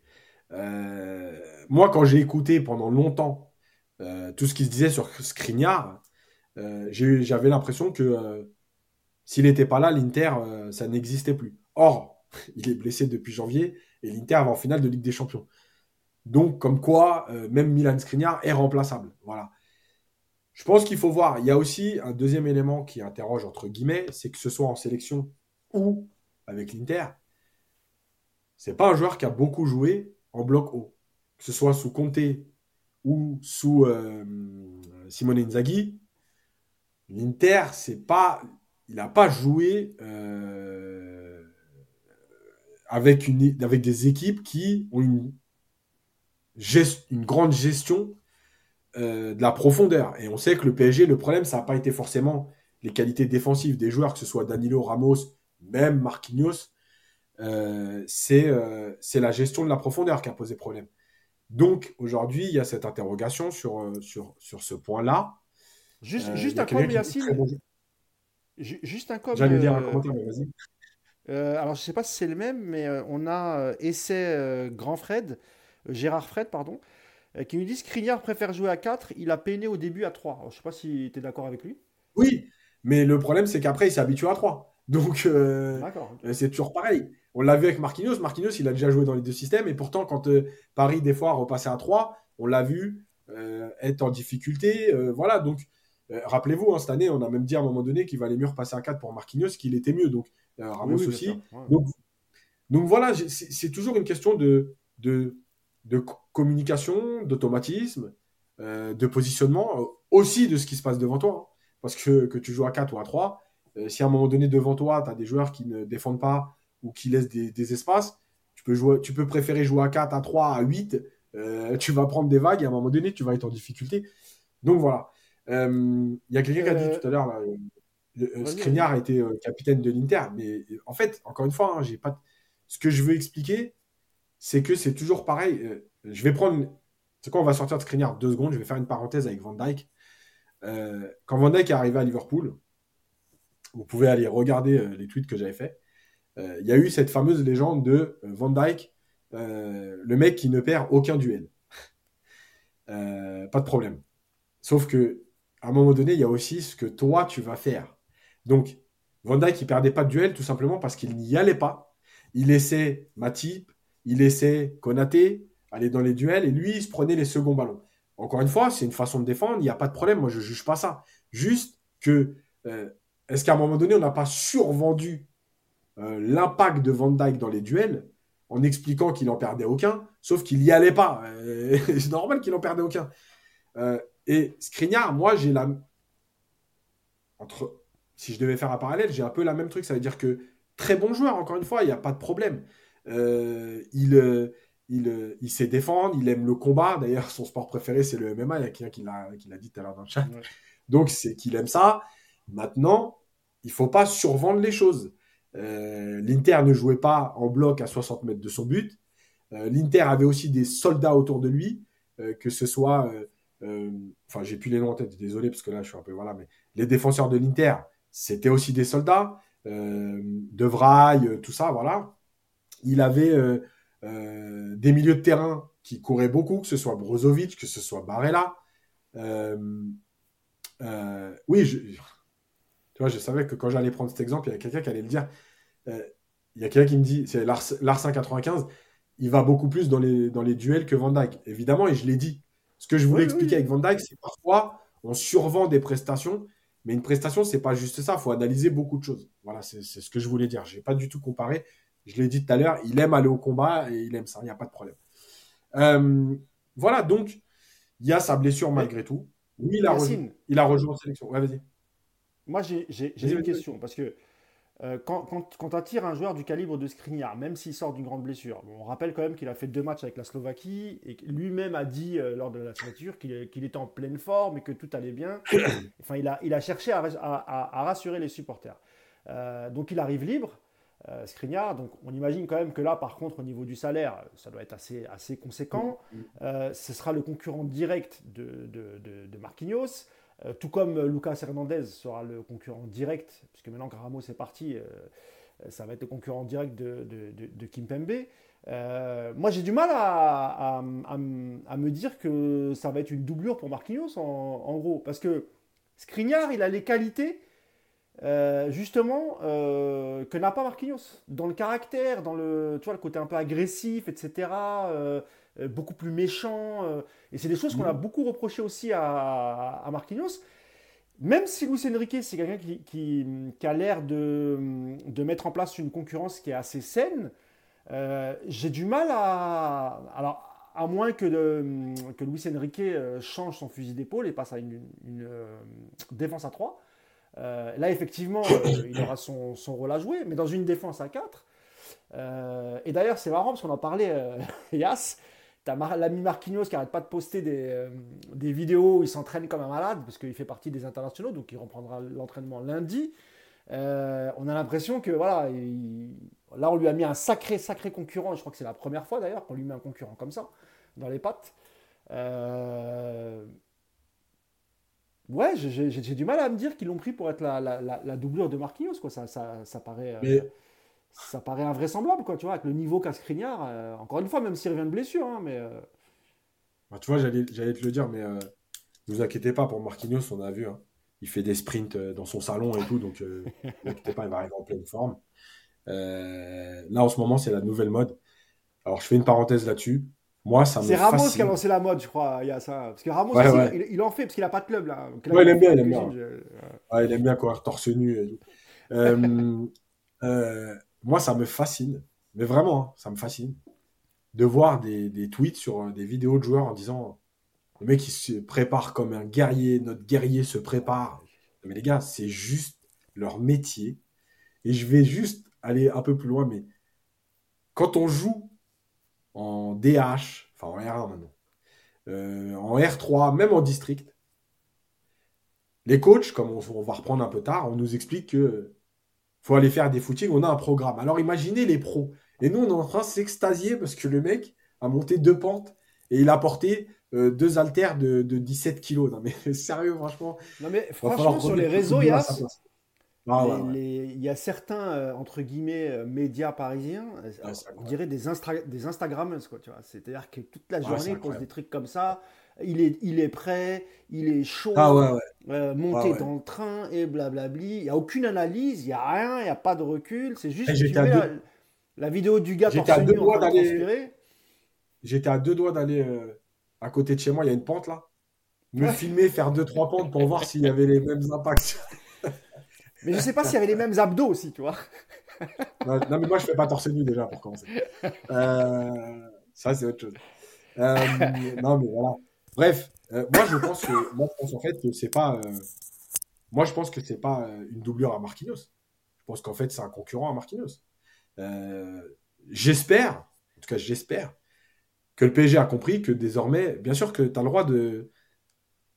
Euh, moi, quand j'ai écouté pendant longtemps euh, tout ce qui se disait sur Skriniar, j'avais l'impression que s'il n'était pas là, l'Inter, ça n'existait plus. Or, il est blessé depuis janvier et l'Inter va en finale de Ligue des Champions. Donc, comme quoi, même Milan Skriniar est remplaçable. Voilà. Je pense qu'il faut voir. Il y a aussi un deuxième élément qui interroge entre guillemets, c'est que ce soit en sélection ou avec l'Inter, c'est pas un joueur qui a beaucoup joué en bloc haut, que ce soit sous Conte ou sous euh, Simone Inzaghi. L'Inter, c'est pas, il n'a pas joué euh, avec, une, avec des équipes qui ont une, une grande gestion euh, de la profondeur. Et on sait que le PSG, le problème, ça n'a pas été forcément les qualités défensives des joueurs, que ce soit Danilo Ramos, même Marquinhos. Euh, euh, c'est la gestion de la profondeur qui a posé problème. Donc aujourd'hui, il y a cette interrogation sur, euh, sur, sur ce point-là. Juste, juste un com, Yacine. Juste un com. J'allais dire un commentaire, mais vas-y. alors, je ne sais pas si c'est le même, mais on a essai Grand Fred, Gérard Fred, pardon, qui nous dit Skriniar préfère jouer à 4, il a peiné au début à 3. je ne sais pas si tu es d'accord avec lui. Oui, mais le problème, c'est qu'après, il s'est habitué à 3. Donc, c'est toujours pareil. On l'a vu avec Marquinhos. Marquinhos, il a déjà joué dans les deux systèmes. Et pourtant, quand euh, Paris, des fois, repassait à 3, on l'a vu euh, être en difficulté. Euh, voilà, donc, rappelez-vous, hein, cette année, on a même dit à un moment donné qu'il valait mieux repasser à 4 pour Marquinhos, qu'il était mieux. Donc, Ramos aussi. Donc, voilà, c'est toujours une question de, de, communication, d'automatisme, de positionnement, aussi de ce qui se passe devant toi. Hein. Parce que, que tu joues à 4 ou à 3, si à un moment donné devant toi, tu as des joueurs qui ne défendent pas ou qui laisse des, espaces, tu peux, jouer, tu peux préférer jouer à 4, à 3, à 8. Euh, tu vas prendre des vagues et à un moment donné, tu vas être en difficulté. Donc voilà. Euh, il y a quelqu'un qui a dit euh, tout à l'heure, Skriniar a été capitaine de l'Inter. Mais en fait, encore une fois, hein, j'ai pas... ce que je veux expliquer, c'est que c'est toujours pareil. je vais prendre. C'est quoi On va sortir de Skriniar deux secondes. Je vais faire une parenthèse avec Van Dyke. quand Van Dyke est arrivé à Liverpool, vous pouvez aller regarder les tweets que j'avais fait. Euh, il y a eu cette fameuse légende de euh, Van Dyke, euh, le mec qui ne perd aucun duel. pas de problème. Sauf que à un moment donné, il y a aussi ce que toi tu vas faire. Donc, Van Dyke, il perdait pas de duel tout simplement parce qu'il n'y allait pas. Il laissait Matip, il laissait Konaté aller dans les duels et lui, il se prenait les seconds ballons. Encore une fois, c'est une façon de défendre, il n'y a pas de problème, moi je ne juge pas ça. Juste que, est-ce qu'à un moment donné, on n'a pas survendu euh, l'impact de Van Dyke dans les duels en expliquant qu'il en perdait aucun, sauf qu'il n'y allait pas. c'est normal qu'il en perdait aucun. Euh, et Skriniar, moi, j'ai la. Entre... Si je devais faire un parallèle, j'ai un peu la même truc. Ça veut dire que très bon joueur, encore une fois, il n'y a pas de problème. Euh, il, il, il, sait défendre, il aime le combat. D'ailleurs, son sport préféré, c'est le MMA. Il y a quelqu'un qui l'a dit tout à l'heure dans le chat. Donc, c'est qu'il aime ça. Maintenant, il faut pas survendre les choses. Euh, L'Inter ne jouait pas en bloc à 60 mètres de son but. Euh, L'Inter avait aussi des soldats autour de lui, euh, que ce soit, enfin j'ai plus les noms en tête, désolé parce que là je suis un peu voilà, mais les défenseurs de l'Inter, c'était aussi des soldats, de Vraille, tout ça, voilà. Il avait des milieux de terrain qui couraient beaucoup, que ce soit Brozovic, que ce soit Barella. oui, je, tu vois, je savais que quand j'allais prendre cet exemple, il y a quelqu'un qui allait le dire. Euh, il y a quelqu'un qui me dit, c'est Lars, 195, il va beaucoup plus dans les, dans les duels que Van Dyke. Évidemment, et je l'ai dit. Ce que je voulais expliquer avec Van Dyke, c'est parfois on survend des prestations, mais une prestation, c'est pas juste ça. Il faut analyser beaucoup de choses. Voilà, c'est ce que je voulais dire. Je n'ai pas du tout comparé. Je l'ai dit tout à l'heure, il aime aller au combat et il aime ça. Il n'y a pas de problème. Euh, voilà, donc, il y a sa blessure malgré tout. Oui, il a, il a rejoint la sélection. Ouais, vas-y. Moi, j'ai une question parce que euh, quand, quand, tu attires un joueur du calibre de Skriniar, même s'il sort d'une grande blessure, on rappelle quand même qu'il a fait deux matchs avec la Slovaquie et lui-même a dit euh, lors de la signature qu'il était en pleine forme et que tout allait bien. Enfin, il a, il a cherché à, à, rassurer les supporters. Euh, donc il arrive libre, Skriniar. Donc on imagine quand même que là, par contre, au niveau du salaire, ça doit être assez, assez conséquent. ce sera le concurrent direct de, de, de, Marquinhos. Euh, tout comme euh, Lucas Hernandez sera le concurrent direct, puisque maintenant que Ramos est parti, euh, ça va être le concurrent direct de, de, de, Kim Pembe. moi, j'ai du mal à, à, me dire que ça va être une doublure pour Marquinhos, en, gros. Parce que Skriniar, il a les qualités, justement, que n'a pas Marquinhos. Dans le caractère, dans le, tu vois, le côté un peu agressif, etc. Euh, beaucoup plus méchant. Euh, et c'est des choses qu'on a mm. beaucoup reproché aussi à, à Marquinhos. Même si Luis Enrique, c'est quelqu'un qui, qui, a l'air de, de, mettre en place une concurrence qui est assez saine, euh, j'ai du mal à. Alors, à moins que, de, que Luis Enrique change son fusil d'épaule et passe à une, une, défense à 3. Là, effectivement, il aura son, rôle à jouer, mais dans une défense à 4. et d'ailleurs, c'est marrant parce qu'on en parlait, Yas. T'as l'ami Marquinhos qui arrête pas de poster des, euh, vidéos où il s'entraîne comme un malade, parce qu'il fait partie des internationaux, donc il reprendra l'entraînement lundi. Euh, on a l'impression que voilà, là on lui a mis un sacré, sacré concurrent. Je crois que c'est la première fois d'ailleurs qu'on lui met un concurrent comme ça dans les pattes. Euh, ouais, j'ai du mal à me dire qu'ils l'ont pris pour être la, la, la, doublure de Marquinhos. Quoi. Ça, ça, ça paraît ça paraît invraisemblable, quoi, tu vois, avec le niveau qu'a Skriniar. Euh, encore une fois, même s'il revient de blessure, hein, mais. Euh. Bah, tu vois, j'allais te le dire, mais ne euh, vous inquiétez pas pour Marquinhos, on a vu. Hein. il fait des sprints dans son salon et tout, donc ne vous inquiétez pas, il va arriver en pleine forme. là, en ce moment, c'est la nouvelle mode. Alors, je fais une parenthèse là-dessus. Moi, ça me C'est Ramos qui a lancé la mode, je crois. Il y a ça. Parce que Ramos, Il, en fait parce qu'il n'a pas de club là. ouais, il aime bien, il aime bien. il aime bien courir torse nu. Et tout. moi, ça me fascine, mais vraiment, hein, ça me fascine, de voir des, tweets sur euh, des vidéos de joueurs en disant le mec il se prépare comme un guerrier, notre guerrier se prépare. Mais les gars, c'est juste leur métier. Et je vais juste aller un peu plus loin, mais quand on joue en DH, enfin en R1 maintenant, euh, en R3, même en district, les coachs, comme on, on, va reprendre un peu tard, on nous explique que faut aller faire des footings, on a un programme. Alors imaginez les pros. Et nous, on est en train de s'extasier parce que le mec a monté deux pentes et il a porté euh, deux haltères de, 17 kilos. Non mais sérieux, franchement. Non mais franchement, sur les réseaux, il y a... Ah, il y a certains, euh, entre guillemets, euh, médias parisiens, on dirait des, des Instagrammers, quoi, tu vois. C'est-à-dire que toute la journée, ils posent des trucs comme ça il est, il est prêt, il est chaud, ah euh, monté dans le train et blablabli. Il n'y a aucune analyse, il n'y a rien, il n'y a pas de recul. C'est juste eh, la, vidéo du gars J'étais à deux doigts d'aller. J'étais à deux doigts d'aller euh, à côté de chez moi, il y a une pente là. Me filmer, faire deux, trois pentes pour voir s'il y avait les mêmes impacts. Mais je sais pas s'il y avait les mêmes abdos aussi, tu vois. non, mais moi je fais pas torse nu déjà pour commencer. Euh, ça c'est autre chose. non mais voilà. Bref, euh, moi je pense que moi je pense en fait c'est pas euh, moi je pense que c'est pas euh, une doublure à Marquinhos. Je pense qu'en fait c'est un concurrent à Marquinhos. j'espère, en tout cas j'espère que le PSG a compris que désormais, bien sûr que tu le droit de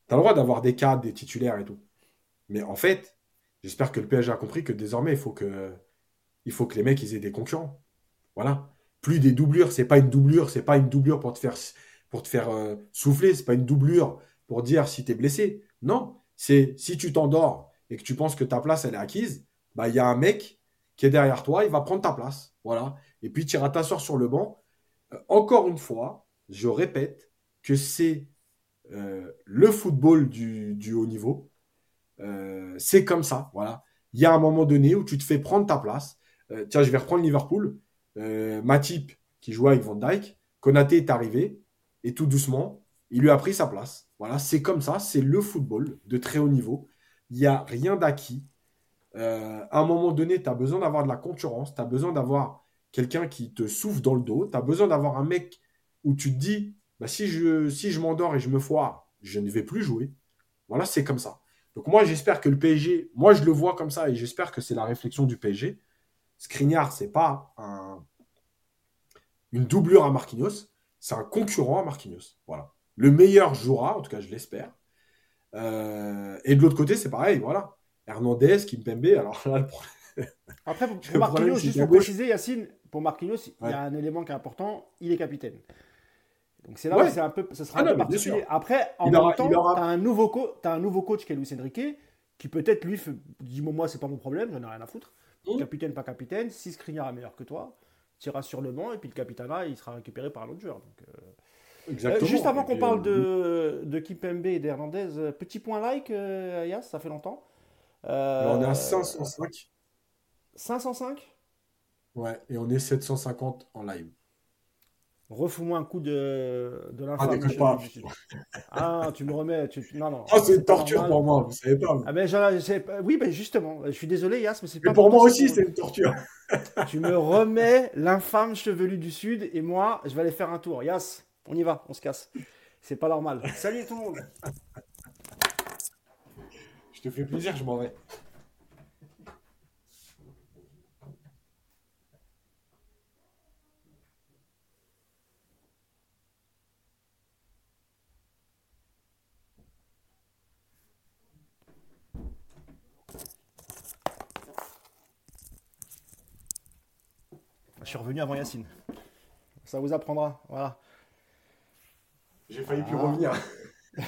as le droit d'avoir des cadres, des titulaires et tout. Mais en fait, j'espère que le PSG a compris que désormais il faut que les mecs ils aient des concurrents. Voilà. Plus des doublures, c'est pas une doublure, c'est pas une doublure pour te faire euh, souffler, c'est pas une doublure pour dire si tu es blessé. Non, c'est si tu t'endors et que tu penses que ta place elle est acquise, bah il y a un mec qui est derrière toi, il va prendre ta place. Voilà. Et puis tu iras t'asseoir sur le banc. Euh, encore une fois, je répète que c'est euh, le football du, haut niveau. C'est comme ça. Voilà. Il y a un moment donné où tu te fais prendre ta place. tiens, je vais reprendre Liverpool. Matip qui jouait avec Van Dyke. Konaté est arrivé. Et tout doucement, il lui a pris sa place. Voilà, c'est comme ça, c'est le football de très haut niveau. Il n'y a rien d'acquis. Euh, à un moment donné, tu as besoin d'avoir de la concurrence, tu as besoin d'avoir quelqu'un qui te souffle dans le dos, tu as besoin d'avoir un mec où tu te dis, bah, si je, si je m'endors et je me foire, je ne vais plus jouer. Voilà, c'est comme ça. Donc moi, j'espère que le PSG, moi je le vois comme ça et j'espère que c'est la réflexion du PSG. Skriniar, c'est pas un, une doublure à Marquinhos, c'est un concurrent à Marquinhos. Voilà. Le meilleur jouera, en tout cas je l'espère. Euh, et de l'autre côté, c'est pareil, voilà. Hernandez, Kimpembe, alors là, le problème. Après, pour, pour Marquinhos, juste pour préciser, Yacine, pour Marquinhos, il y a un élément qui est important, il est capitaine. Donc c'est là où c'est un peu, ça sera ah un peu particulier. Après, en même temps, tu as, un nouveau as un nouveau coach qui est Luis Enrique, qui peut-être lui dit moi c'est pas mon problème, j'en ai rien à foutre. Mmh. Capitaine, pas capitaine, si Skriniar est meilleur que toi, tu iras sur le banc et puis le capitana il sera récupéré par un autre joueur. Donc, euh, euh, juste avant qu'on parle de, de Kipembe et d'Hernandez, euh, petit point like, Ayas, ça fait longtemps. on est à 505. 505 Ouais, et on est 750 en live. Refous-moi un coup de, de Ah, pas. Ah, tu me remets. Tu... Non, non. Oh, c'est une torture pour moi, vous savez pas. Ah, ben, Oui, ben, justement, je suis désolé, Yas, mais c'est pas. Mais pour moi aussi, c'est une torture. tu me remets l'infâme chevelu du Sud et moi, je vais aller faire un tour. Yas, on y va, on se casse. C'est pas normal. Salut tout le monde. Je te fais plaisir, je m'en vais. Suis revenu avant Yacine. Ça vous apprendra. Voilà. J'ai failli plus revenir.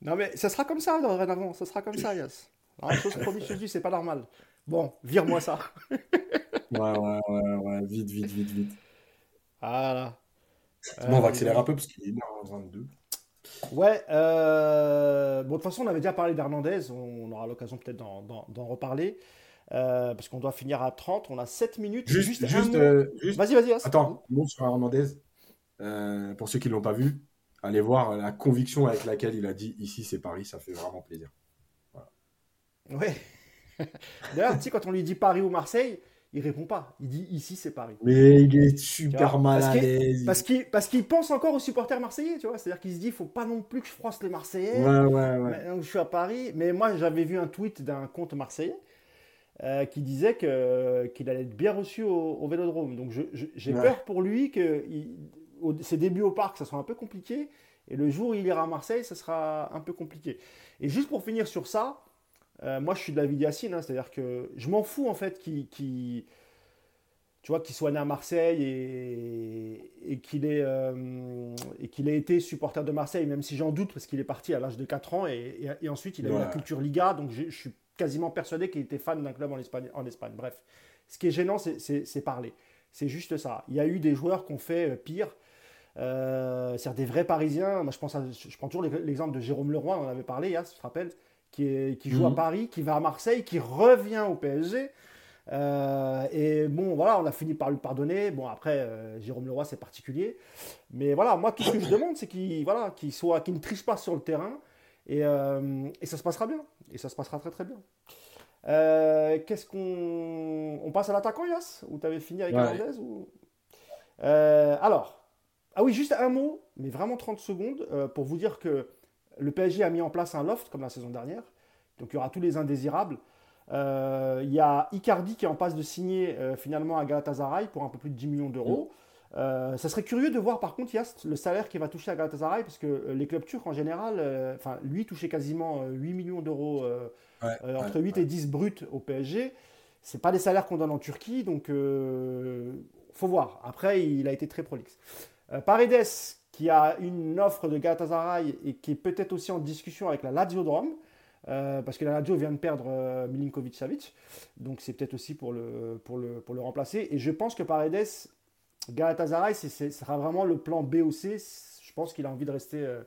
non, mais ça sera comme ça, dorénavant. Ça sera comme ça, Yass. La chose promis, je te dis, c'est pas normal. Bon, vire-moi ça. ouais, ouais, ouais, ouais. Vite, vite, vite, vite. Voilà. Bon, on va accélérer un peu parce qu'il est 1h22. Ouais, euh... bon, de toute façon, on avait déjà parlé d'Hernandez. On aura l'occasion peut-être d'en reparler. Euh, parce qu'on doit finir à 30. On a 7 minutes. Juste, juste, euh, Vas-y, vas-y. Attends, mot sur Hernandez. Euh, pour ceux qui ne l'ont pas vu, allez voir la conviction avec laquelle il a dit ici c'est Paris, ça fait vraiment plaisir. Ouais. D'ailleurs, tu sais, quand on lui dit Paris ou Marseille, il répond pas. Il dit ici c'est Paris. Mais il est super mal à l'aise. Parce qu'il parce qu'il pense encore aux supporters marseillais, tu vois. C'est-à-dire qu'il se dit, il faut pas non plus que je froisse les Marseillais. Ouais, ouais, ouais. Donc, je suis à Paris. Mais moi, j'avais vu un tweet d'un compte marseillais euh, qui disait qu'il allait être bien reçu au, Vélodrome. Donc j'ai peur pour lui que ses débuts au parc, ça soit un peu compliqué. Et le jour où il ira à Marseille, ça sera un peu compliqué. Et juste pour finir sur ça, euh, moi je suis de la vie d'Yacine, hein, c'est-à-dire que je m'en fous en fait qu'il tu vois, qu'il soit né à Marseille et, et qu'il ait, euh, qu'il ait été supporter de Marseille, même si j'en doute parce qu'il est parti à l'âge de 4 ans et, et, ensuite il a eu la culture Liga, donc je, je suis quasiment persuadé qu'il était fan d'un club en Espagne, en Espagne. Bref, ce qui est gênant, c'est parler. C'est juste ça. Il y a eu des joueurs qui ont fait euh, pire. Euh, c'est-à-dire des vrais Parisiens. Moi, je, pense je prends toujours l'exemple de Jérôme Leroy, on en avait parlé, hier, tu te rappelles, qui, est, qui joue à mhm. Paris, qui va à Marseille, qui revient au PSG. Euh, et bon, voilà, on a fini par lui pardonner. Bon, après, Jérôme Leroy, c'est particulier. Mais voilà, moi, tout ce que je demande, c'est qu'il voilà, soit, qu'il ne triche pas sur le terrain. Et, et ça se passera bien et ça se passera très très bien. Euh, qu'est-ce qu'on. On passe à l'attaquant, Yas? Ou tu avais fini avec Hernandez ou... Euh, alors, ah oui, juste un mot, mais vraiment 30 secondes, euh, pour vous dire que le PSG a mis en place un loft comme la saison dernière. Donc il y aura tous les indésirables. Il y a Icardi qui est en passe de signer finalement à Galatasaray pour un peu plus de 10 millions d'euros. Euh, ça serait curieux de voir par contre Yast, le salaire qu'il va toucher à Galatasaray, parce que euh, les clubs turcs en général, euh, enfin lui touchait quasiment 8 millions d'euros, entre 8 et 10 bruts au PSG. C'est pas les salaires qu'on donne en Turquie, donc faut voir. Après, il a été très prolixe. Paredes, qui a une offre de Galatasaray et qui est peut-être aussi en discussion avec la Lazio Drome, parce que la Lazio vient de perdre Milinkovic-Savic, donc c'est peut-être aussi pour le, pour, le, pour le remplacer. Et je pense que Paredes Galatasaray, ce sera vraiment le plan B ou C. Je pense qu'il a envie de rester. Euh,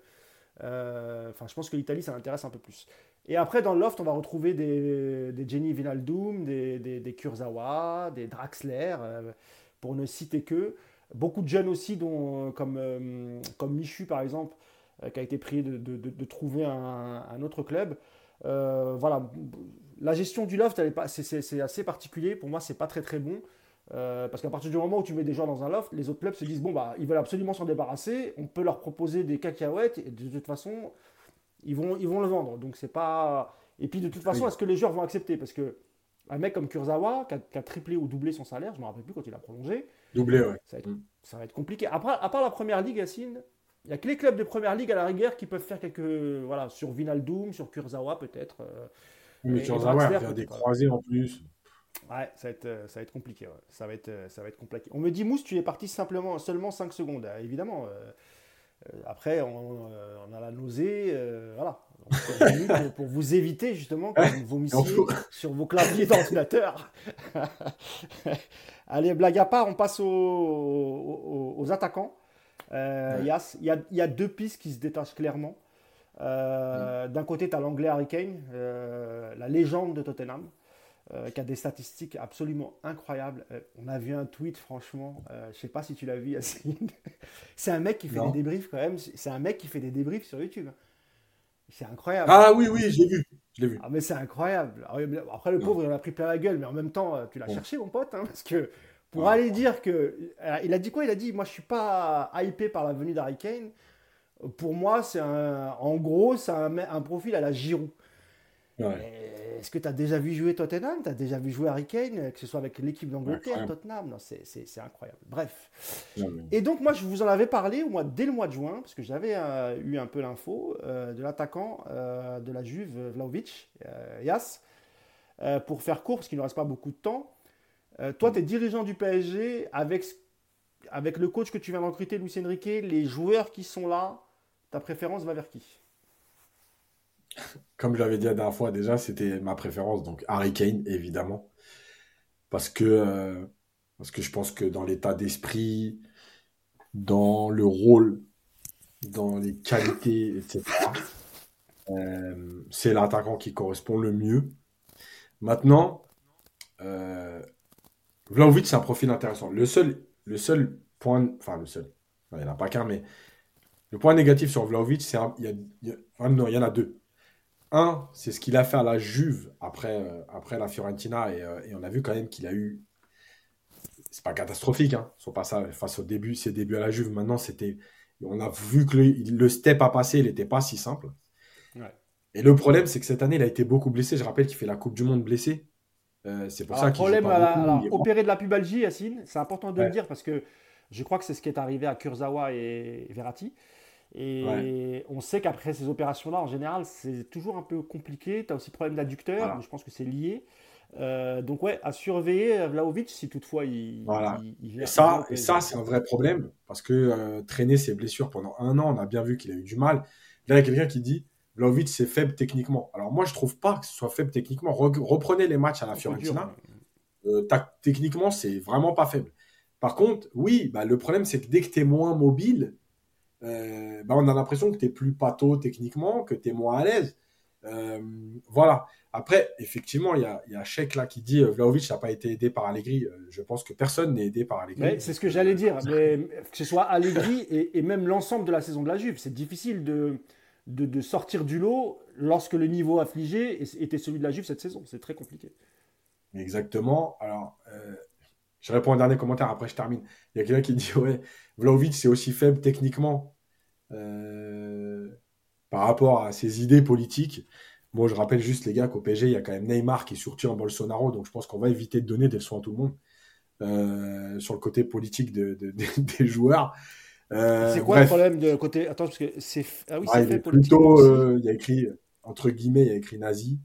euh, enfin, je pense que l'Italie, ça l'intéresse un peu plus. Et après, dans le loft, on va retrouver des, des Jenny Vinaldoom, des, des, Kurzawa, des Draxler, euh, pour ne citer que. Beaucoup de jeunes aussi, dont, comme, comme Michu par exemple, qui a été prié de, de, trouver un, autre club. voilà, la gestion du loft, c'est assez particulier. Pour moi, c'est pas très très bon. Euh, parce qu'à partir du moment où tu mets des joueurs dans un loft, les autres clubs se disent bon bah ils veulent absolument s'en débarrasser, on peut leur proposer des cacahuètes et de toute façon ils vont, ils vont le vendre. Donc c'est pas. Et puis de toute façon, est-ce que les joueurs vont accepter? Parce que un mec comme Kurzawa, qui a, triplé ou doublé son salaire, je ne me rappelle plus quand il a prolongé. Doublé, ouais. Mm. Ça va être, compliqué. Après, à part la première ligue, Yacine, il n'y a que les clubs de première ligue à la rigueur qui peuvent faire quelques. Voilà, sur Vinaldoom, sur Kurzawa peut-être. Euh, mais Kurzawa, il a des croisés en plus. Ouais, ça va être, euh, ça va être compliqué. Ça, va être, euh, ça va être compliqué. On me dit, Mousse, tu es parti simplement, seulement 5 secondes. évidemment. après, on, on, a la nausée. voilà pour, vous éviter justement que vous vomissiez sur vos claviers d'ordinateur. Allez, blague à part, on passe aux, attaquants. Euh, il y, a, deux pistes qui se détachent clairement. Euh, d'un côté, tu as l'anglais Harry Kane, euh, la légende de Tottenham, qui a des statistiques absolument incroyables. on a vu un tweet, franchement, je sais pas si tu l'as vu, Yacine. C'est un mec qui fait des débriefs quand même. C'est un mec qui fait des débriefs sur YouTube. C'est incroyable. Ah oui, oui, je l'ai vu. Je vu. Ah, mais c'est incroyable. Après, le pauvre, il en a pris plein la gueule, mais en même temps, euh, tu l'as cherché, mon pote, hein, parce que pour aller dire que. Euh, il a dit quoi? Il a dit Moi, je suis pas hypé par la venue d'Harry Kane. Pour moi, c'est un. En gros, c'est un, un, profil à la Giroud. Est-ce que tu as déjà vu jouer Tottenham? Tu as déjà vu jouer Harry Kane, que ce soit avec l'équipe d'Angleterre, Tottenham? Non, c'est incroyable. Bref. Et donc, moi, je vous en avais parlé au mois, dès le mois de juin, parce que j'avais euh, eu un peu l'info euh, de l'attaquant euh, de la Juve, Vlaovic, Yas. pour faire court, parce qu'il ne reste pas beaucoup de temps. toi, tu es dirigeant du PSG avec, avec le coach que tu viens de recruter, Luis Enrique, les joueurs qui sont là, ta préférence va vers qui? Comme je l'avais dit la dernière fois, déjà, c'était ma préférence. Donc, Harry Kane, évidemment. Parce que, euh, parce que je pense que dans l'état d'esprit, dans le rôle, dans les qualités, etc., euh, c'est l'attaquant qui correspond le mieux. Maintenant, euh, Vlaovic, c'est un profil intéressant. Le seul, le seul point, enfin, le seul, il n'y en a pas qu'un, mais le point négatif sur Vlaovic, c'est il y, y en a deux. Un, c'est ce qu'il a fait à la Juve après, euh, après la Fiorentina. Euh, et, on a vu quand même qu'il a eu. C'est pas catastrophique, hein, son passage face au début, ses débuts à la Juve. Maintenant, c'était. On a vu que le, step à passer, il n'était pas si simple. Et le problème, c'est que cette année, il a été beaucoup blessé. Je rappelle qu'il fait la Coupe du Monde blessé. Euh, c'est pour ça qu'il problème, à opérer de la pubalgie, Yacine, c'est important de le dire parce que je crois que c'est ce qui est arrivé à Kurzawa et Verratti. Et on sait qu'après ces opérations-là, en général, c'est toujours un peu compliqué. Tu as aussi problème d'adducteur, je pense que c'est lié. Euh, donc ouais, à surveiller euh, Vlaovic si toutefois il, voilà. et ça, et ça c'est un vrai problème parce que euh, traîner ses blessures pendant un an, on a bien vu qu'il a eu du mal. Là, il y a quelqu'un qui dit Vlaovic c'est faible techniquement. Alors moi, je trouve pas que ce soit faible techniquement. reprenez les matchs à la Fiorentina. techniquement, c'est vraiment pas faible. Par contre, oui, bah, le problème c'est que dès que tu es moins mobile, euh, bah, on a l'impression que tu es plus pâteau techniquement, que tu es moins à l'aise. Euh, voilà. Après, effectivement, il y a, y a Sheik là qui dit euh, Vlaovic n'a pas été aidé par Allegri. je pense que personne n'est aidé par Allegri. c'est ce que j'allais dire. Mais, que ce soit Allegri et, même l'ensemble de la saison de la Juve, c'est difficile de, de, sortir du lot lorsque le niveau affligé était celui de la Juve cette saison. C'est très compliqué. Exactement. Alors, je réponds un dernier commentaire, après je termine. Il y a quelqu'un qui dit Ouais, Vlaovic, c'est aussi faible techniquement euh, par rapport à ses idées politiques. Bon, je rappelle juste, les gars, qu'au PSG, il y a quand même Neymar qui est en Bolsonaro, donc je pense qu'on va éviter de donner des leçons à tout le monde euh, sur le côté politique de, des joueurs. Euh, c'est quoi le problème de côté Attends, parce que c'est ah oui, c'est fait plutôt. il y a écrit entre guillemets, il y a écrit nazi.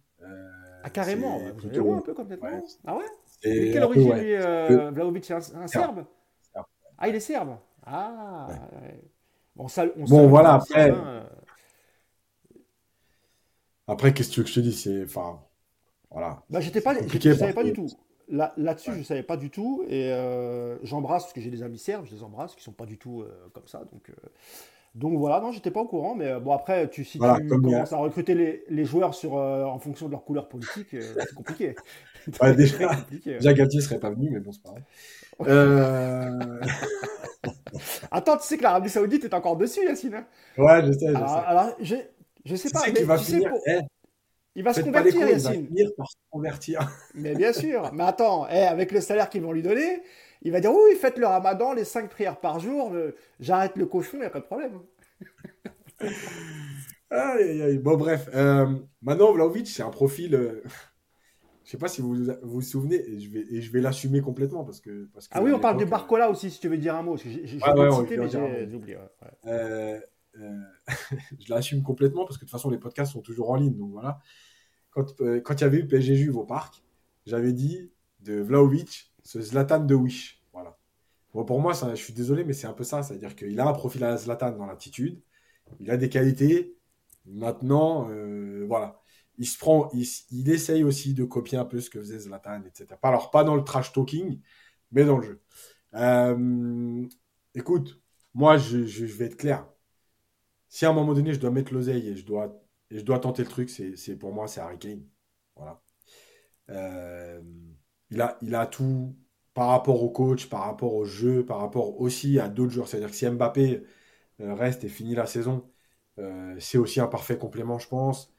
ah carrément, plutôt... un peu complètement. Ah ouais? Et quelle origine, lui, euh, Vlaovic un, un Serbe Ah, il est serbe Ah Bon, ça, on bon voilà, après. Hein. Après, qu'est-ce que tu veux que je te dise C'est. Enfin. Voilà. Bah, j'étais pas, je ne savais pas du tout. Là, là-dessus, je ne savais pas du tout. Et euh, j'embrasse, parce que j'ai des amis serbes, je les embrasse, qui ne sont pas du tout euh, comme ça. Donc, euh, donc voilà, non, j'étais pas au courant, mais euh, bon après, tu, si tu commences à recruter les, les joueurs sur, euh, en fonction de leur couleur politique, euh, c'est compliqué. ouais, déjà, compliqué, déjà Galtier serait pas venu, mais bon, c'est pareil. Attends, tu sais que l'Arabie Saoudite est encore dessus, Yacine hein? Ouais, je sais. Je alors, sais. alors je, je sais pas. mais va finir. Pour... Eh, il va se convertir, Yacine. Il va finir par se convertir. mais bien sûr. Mais attends, eh, avec le salaire qu'ils vont lui donner, il va dire oui, faites le ramadan, les cinq prières par jour, j'arrête le cochon, il n'y a pas de problème. Bon, bref. Euh, maintenant, Vlaovic, c'est un profil. Euh, je sais pas si vous vous, souvenez, et je vais, et je vais l'assumer complètement parce que, parce que. Ah oui, on parle de Barcola aussi, si tu veux dire un mot. J'ai cité, mais j'ai oublié. Euh, je l'assume complètement parce que de toute façon, les podcasts sont toujours en ligne. Donc voilà. Quand, quand il y avait eu PSG Juve au parc, j'avais dit de Vlaovic, ce Zlatan de Wish. Voilà. Pour moi, je suis désolé, mais c'est un peu ça. C'est-à-dire qu'il a un profil à la Zlatan dans l'attitude. Il a des qualités. Maintenant, euh, voilà. Il se prend, il, essaye aussi de copier un peu ce que faisait Zlatan, etc. Alors, pas dans le trash talking, mais dans le jeu. Euh, écoute, moi, je, vais être clair. Si à un moment donné, je dois mettre l'oseille et je dois, et je dois tenter le truc, c'est pour moi, c'est Harry Kane. Voilà. Euh, il, a, il a tout par rapport au coach, par rapport au jeu, par rapport aussi à d'autres joueurs. C'est-à-dire que si Mbappé reste et finit la saison, euh, c'est aussi un parfait complément, je pense.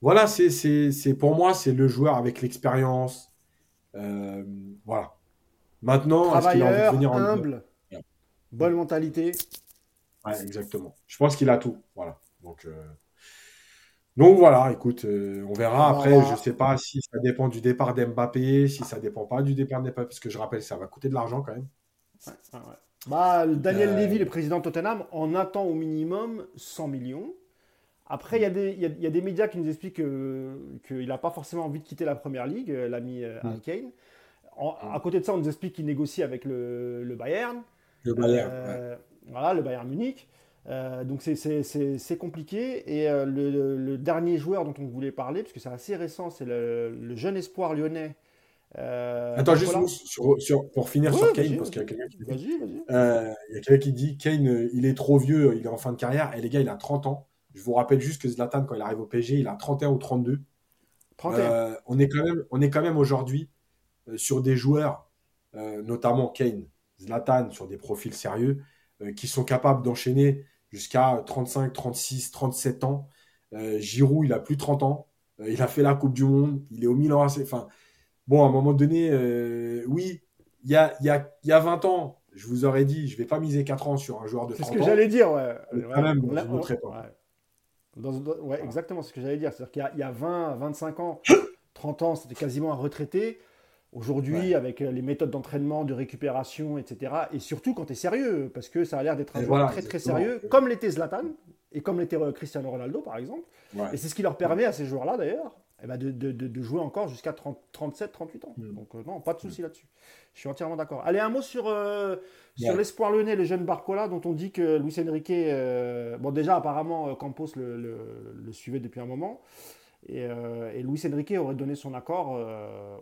Voilà, c'est pour moi, c'est le joueur avec l'expérience. Euh, voilà. Maintenant, est-ce qu'il a envie de venir en humble, bonne mentalité. Ouais, exactement. Je pense qu'il a tout. Voilà. Donc, euh, donc voilà, écoute, on verra. Après, je ne sais pas si ça dépend du départ d'Mbappé, si ça dépend pas du départ d'Mbappé, parce que je rappelle, ça va coûter de l'argent quand même. Ouais, ouais, bah, Daniel euh... Levy, le président de Tottenham, en attend au minimum 100 millions. Après, il y, y, a des médias qui nous expliquent qu'il n'a pas forcément envie de quitter la première ligue, euh, l'ami euh, Harry Kane. À côté de ça, on nous explique qu'il négocie avec le, Bayern. Le Bayern. Euh, voilà, le Bayern Munich. Donc c'est compliqué. Et le, dernier joueur dont on voulait parler, parce que c'est assez récent, c'est le, jeune espoir lyonnais euh, Attends, juste pour finir sur Kane, parce qu'il y a quelqu'un qui, dit, euh, qui dit Kane, euh, il est trop vieux, il est en fin de carrière, et les gars, il a 30 ans. Je vous rappelle juste que Zlatan, quand il arrive au PSG, il a 31 ou 32. 31. on est quand même, on est quand même aujourd'hui sur des joueurs, notamment Kane, Zlatan, sur des profils sérieux, qui sont capables d'enchaîner jusqu'à 35, 36, 37 ans. Giroud, il a plus de 30 ans. il a fait la Coupe du Monde. Il est au Milan Enfin, bon, à un moment donné, euh, oui, il y a, y, a, y a 20 ans, je vous aurais dit, je vais pas miser 4 ans sur un joueur de 30 ans. C'est ce que j'allais dire, ouais. Quand même, je ne pas. Ouais. exactement ce que j'allais dire. C'est-à-dire qu'il y, a 20, 25 ans, 30 ans, c'était quasiment un retraité. Aujourd'hui, avec euh, les méthodes d'entraînement, de récupération, etc. Et surtout quand tu es sérieux, parce que ça a l'air d'être un joueur très très sérieux, comme l'était Zlatan, et comme l'était euh, Cristiano Ronaldo, par exemple. Et c'est ce qui leur permet à ces joueurs-là, d'ailleurs, eh ben, de, de, de, jouer encore jusqu'à 37, 38 ans. Mm. Donc, euh, non, pas de souci là-dessus. Je suis entièrement d'accord. Allez, un mot sur, euh, sur l'espoir lyonnais, le jeune Barcola, dont on dit que Luis Enrique. Euh, bon, déjà, apparemment, Campos le, le, suivait depuis un moment. Et, et, Luis Enrique aurait donné son accord.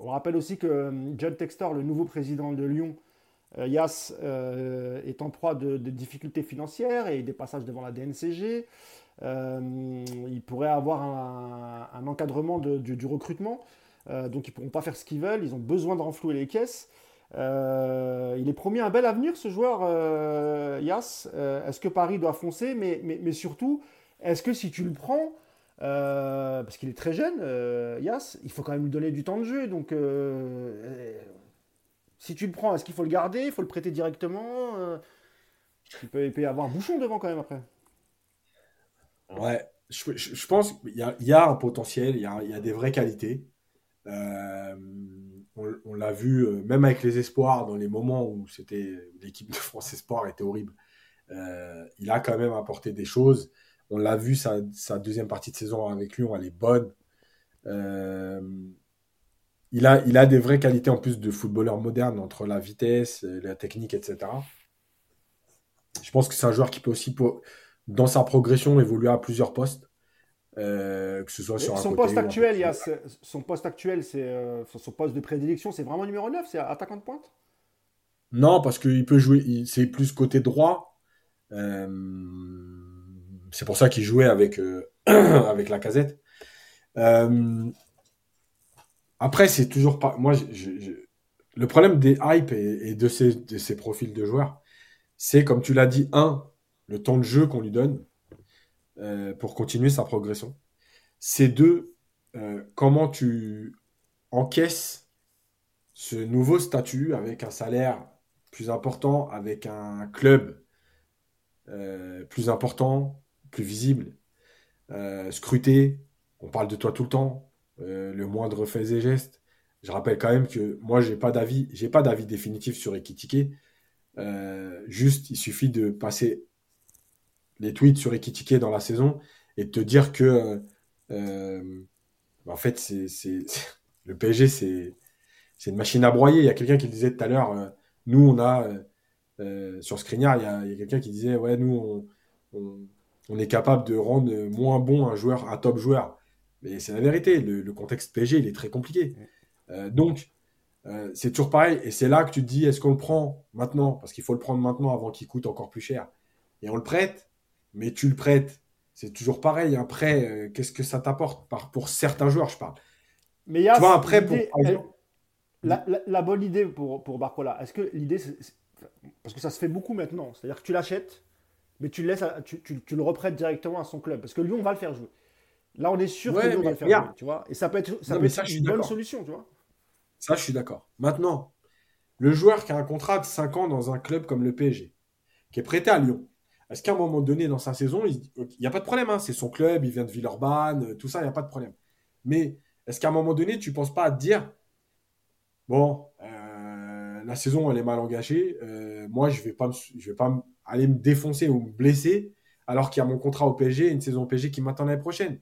on rappelle aussi que John Textor, le nouveau président de Lyon, Yas, est en proie de, difficultés financières et des passages devant la DNCG. Euh, ils pourraient avoir un, encadrement du, recrutement. Euh, donc ils ne pourront pas faire ce qu'ils veulent. Ils ont besoin de renflouer les caisses. Euh, il est promis un bel avenir, ce joueur, Yas. est-ce que Paris doit foncer? Mais, surtout, est-ce que si tu le prends, parce qu'il est très jeune, Yas, il faut quand même lui donner du temps de jeu. Donc, si tu le prends, est-ce qu'il faut le garder Il faut le prêter directement Il peut, il peut y avoir un bouchon devant quand même après? Ouais, je, pense qu'il y, a, un potentiel, il y a, des vraies qualités. Euh, on, l'a vu, euh, même avec les espoirs, dans les moments où l'équipe de France Espoir était horrible, euh, il a quand même apporté des choses. On l'a vu, sa, sa, deuxième partie de saison avec Lyon, elle est bonne. il, a, il a des vraies qualités en plus de footballeur moderne entre la vitesse, la technique, etc. Je pense que c'est un joueur qui peut aussi dans sa progression, évoluer à plusieurs postes. Euh, que ce soit sur son poste actuel, il y a son poste actuel, c'est euh, son poste de prédilection, c'est vraiment numéro 9, c'est attaquant de pointe? Non, parce qu'il peut jouer, c'est plus côté droit. Euh, c'est pour ça qu'il jouait avec, avec la casette. après, c'est toujours pas. Moi, le problème des hype et, de, ces, de ces profils de joueurs, c'est comme tu l'as dit, un, le temps de jeu qu'on lui donne euh, pour continuer sa progression. C'est deux, euh, comment tu encaisses ce nouveau statut avec un salaire plus important, avec un club euh, plus important, plus visible. euh, scruté, on parle de toi tout le temps, euh, le moindre fait et geste. Je rappelle quand même que moi, j'ai pas d'avis, j'ai pas d'avis définitif sur Ekitike. Euh, juste, il suffit de passer les tweets sur Ekitike dans la saison et de te dire que, en fait, le PSG, c'est, une machine à broyer. Il y a quelqu'un qui disait tout à l'heure, nous, on a sur Skriniar, il y a, quelqu'un qui disait, ouais, nous, on est capable de rendre moins bon un joueur, un top joueur. Mais c'est la vérité, le, contexte PSG, il est très compliqué. Euh, donc, euh, c'est toujours pareil. Et c'est là que tu te dis, est-ce qu'on le prend maintenant? Parce qu'il faut le prendre maintenant avant qu'il coûte encore plus cher. Et on le prête, mais tu le prêtes. C'est toujours pareil, un prêt, euh, qu'est-ce que ça t'apporte Pour certains joueurs, je parle. Mais il y a tu vois, un prêt pour... La, bonne idée pour, pour Barcola, est-ce que l'idée, parce que ça se fait beaucoup maintenant, c'est-à-dire que tu l'achètes, mais tu le laisses, tu, tu, le reprêtes directement à son club parce que Lyon va le faire jouer. Là, on est sûr que Lyon va le faire jouer, tu vois. Et ça peut être, ça peut être une bonne solution, tu vois. Ça, je suis d'accord. Maintenant, le joueur qui a un contrat de 5 ans dans un club comme le PSG, qui est prêté à Lyon, est-ce qu'à un moment donné dans sa saison, il n'y a pas de problème, hein, c'est son club, il vient de Villeurbanne, tout ça, il n'y a pas de problème. Mais est-ce qu'à un moment donné, tu ne penses pas à te dire, bon, euh, la saison, elle est mal engagée, euh, moi, je ne vais pas, je vais pas aller me défoncer ou me blesser alors qu'il y a mon contrat au PSG et une saison au PSG qui m'attend l'année prochaine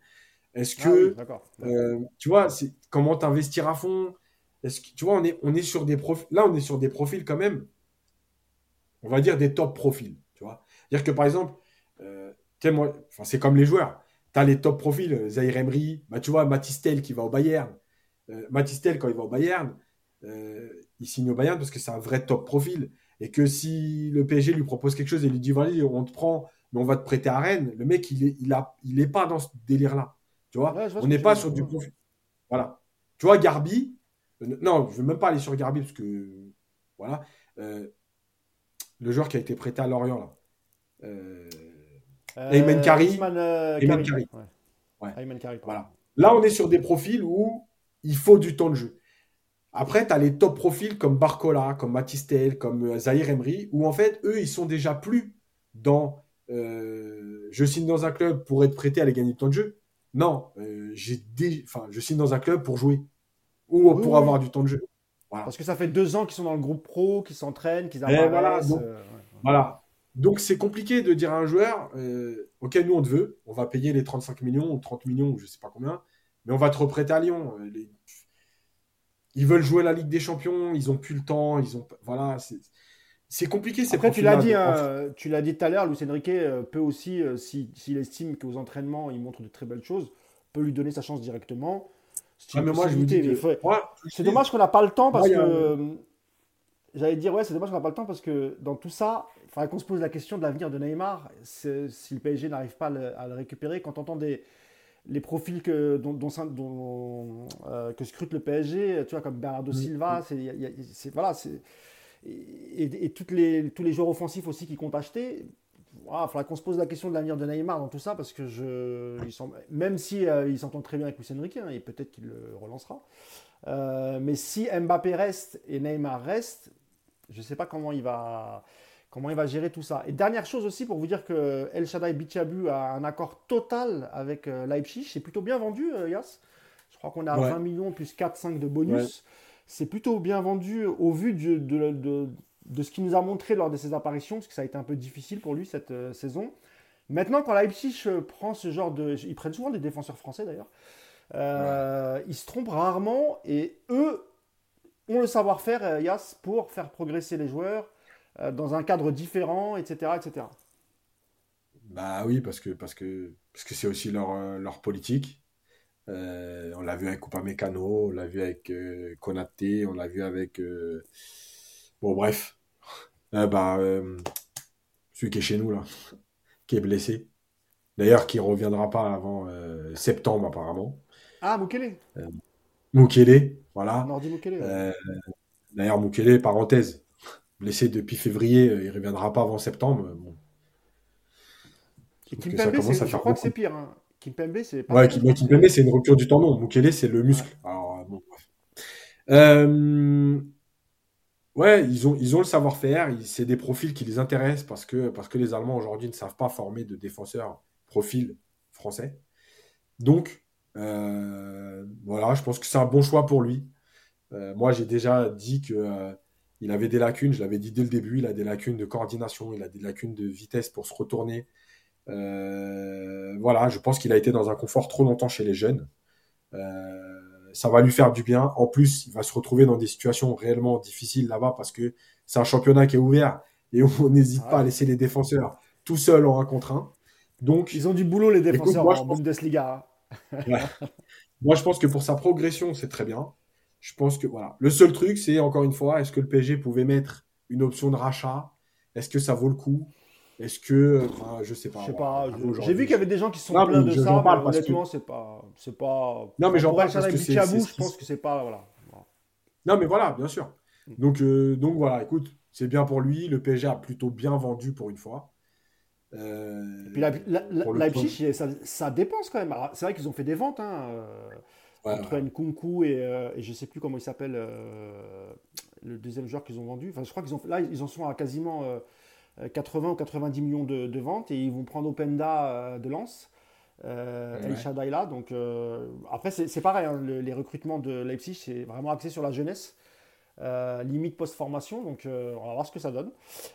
Est-ce ah que, euh, tu vois, comment t'investir à fond? Est-ce que, tu vois, on est, on est sur des profils, là, on est sur des profils quand même, on va dire des top profils, tu vois. Dire que par exemple, euh, c'est comme les joueurs. Tu as les top profils, euh, Zahir Emery, bah, tu vois, Matistel qui va au Bayern. Euh, Matistel, quand il va au Bayern, il signe au Bayern parce que c'est un vrai top profil et que si le PSG lui propose quelque chose et lui dit voilà, on te prend, mais on va te prêter à Rennes, le mec, il est, il a, il est pas dans ce délire-là. Tu vois, on n'est pas sur du profit. Voilà. Tu vois, Garbi, euh, non, je ne veux même pas aller sur Garbi parce que, voilà, euh, le joueur qui a été prêté à Lorient, là. Euh, Ayman Kari. Ayman Kari. Voilà. Là, on est sur des profils où il faut du temps de jeu. Après, tu as les top profils comme Barcola, comme Matistel, comme euh, Zahir Emery, où en fait, eux, ils sont déjà plus dans euh, je signe dans un club pour être prêté à aller gagner du temps de jeu. Non, euh, j'ai enfin, je signe dans un club pour jouer ou pour avoir du temps de jeu. Parce que ça fait deux ans qu'ils sont dans le groupe pro, qu'ils s'entraînent, qu'ils apparaissent. Voilà, donc, voilà. Donc c'est compliqué de dire à un joueur, ok, nous on te veut, on va payer les 35 millions ou 30 millions ou je sais pas combien, mais on va te reprêter à Lyon. Les, ils veulent jouer la Ligue des Champions, ils ont plus le temps, ils ont voilà, c'est compliqué. Après, tu l'as dit, hein, tu l'as dit tout à l'heure, Luis Enrique euh, peut aussi, euh, s'il estime qu'aux entraînements il montre de très belles choses, peut lui donner sa chance directement. mais moi, je vous dis, c'est dommage qu'on n'a pas le temps parce que j'allais dire ouais, c'est dommage qu'on n'a pas le temps parce que dans tout ça, il faudrait qu'on se pose la question de l'avenir de Neymar. Si le PSG n'arrive pas à le, récupérer, quand on entend des les profils que, dont, dont, euh, que scrute le PSG, tu vois, comme Bernardo mm, Silva, mm. c'est, voilà, c'est, et, et, toutes les, tous les joueurs offensifs aussi qui comptent acheter. Il faudra qu'on se pose la question de l'avenir de Neymar dans tout ça, parce que je, même si euh, il s'entend très bien avec Luis Enrique, hein, et peut-être qu'il le relancera. Euh, mais si Mbappé reste et Neymar reste, je ne sais pas comment il va comment il va gérer tout ça. Et dernière chose aussi pour vous dire que El Shaddai Bichabu a un accord total avec euh, Leipzig. C'est plutôt bien vendu, euh, Yas. Je crois qu'on a 20 millions plus 4-5 de bonus. C'est plutôt bien vendu au vu de, de, ce qu'il nous a montré lors de ses apparitions, parce que ça a été un peu difficile pour lui cette euh, saison. Maintenant, quand Leipzig prend ce genre de... Ils prennent souvent des défenseurs français d'ailleurs. Ils se trompent rarement et eux ont le savoir-faire, Yas, pour faire progresser les joueurs euh, dans un cadre différent, etc. etc. Bah oui, parce que parce que parce que c'est aussi leur, euh, leur politique. Euh, on l'a vu avec Coupa Mécano, on l'a vu avec Konaté, on l'a vu avec bon bref, bah celui qui est chez nous là, qui est blessé. D'ailleurs, qui reviendra pas avant septembre apparemment. Ah Mukele. Mukele, voilà. D'ailleurs Mukele, parenthèse, blessé depuis février, euh, il ne reviendra pas avant septembre. Bon. Kimpembe, je crois que c'est pire. Hein. Kimpembe, c'est pas. Ouais, Kimpembe, c'est une rupture du tendon. Mukele, c'est le muscle. Alors, euh, bon, bref. Euh... Ouais, ils ont, ils ont le savoir-faire. C'est des profils qui les intéressent parce que, parce que les Allemands aujourd'hui ne savent pas former de défenseurs profil français. Donc, euh, voilà, je pense que c'est un bon choix pour lui. Euh, moi, j'ai déjà dit que il avait des lacunes, je l'avais dit dès le début, il a des lacunes de coordination, il a des lacunes de vitesse pour se retourner. voilà, je pense qu'il a été dans un confort trop longtemps chez les jeunes. ça va lui faire du bien. En plus, il va se retrouver dans des situations réellement difficiles là-bas parce que c'est un championnat qui est ouvert et on n'hésite pas à laisser les défenseurs tout seuls en un contre un. Donc, ils ont du boulot les défenseurs en Bundesliga. Moi, je pense que pour sa progression, c'est très bien. Je pense que voilà. Le seul truc, c'est encore une fois, est-ce que le PSG pouvait mettre une option de rachat? Est-ce que ça vaut le coup? Est-ce que, enfin, je sais pas. Je sais pas. J'ai vu qu'il y avait des gens qui sont pleins de ça. Mais honnêtement, c'est pas, c'est pas. Non, mais j'en parle parce que c'est. Je pense que c'est pas, voilà. Non, mais voilà, bien sûr. Donc, euh, donc voilà. Écoute, c'est bien pour lui. Le PSG a plutôt bien vendu pour une fois. Euh, et puis la, Leipzig, ça, ça, dépense quand même. C'est vrai qu'ils ont fait des ventes hein, euh, entre Nkunku et, euh, et, je sais plus comment il s'appelle le deuxième joueur qu'ils ont vendu. Enfin, je crois qu'ils ont là ils en sont à quasiment 80 ou 90 millions de, ventes et ils vont prendre Openda de Lens. El Shadaïla. Donc après c'est pareil, hein, les recrutements de Leipzig c'est vraiment axé sur la jeunesse. Euh, limite post-formation. Donc, euh, on va voir ce que ça donne.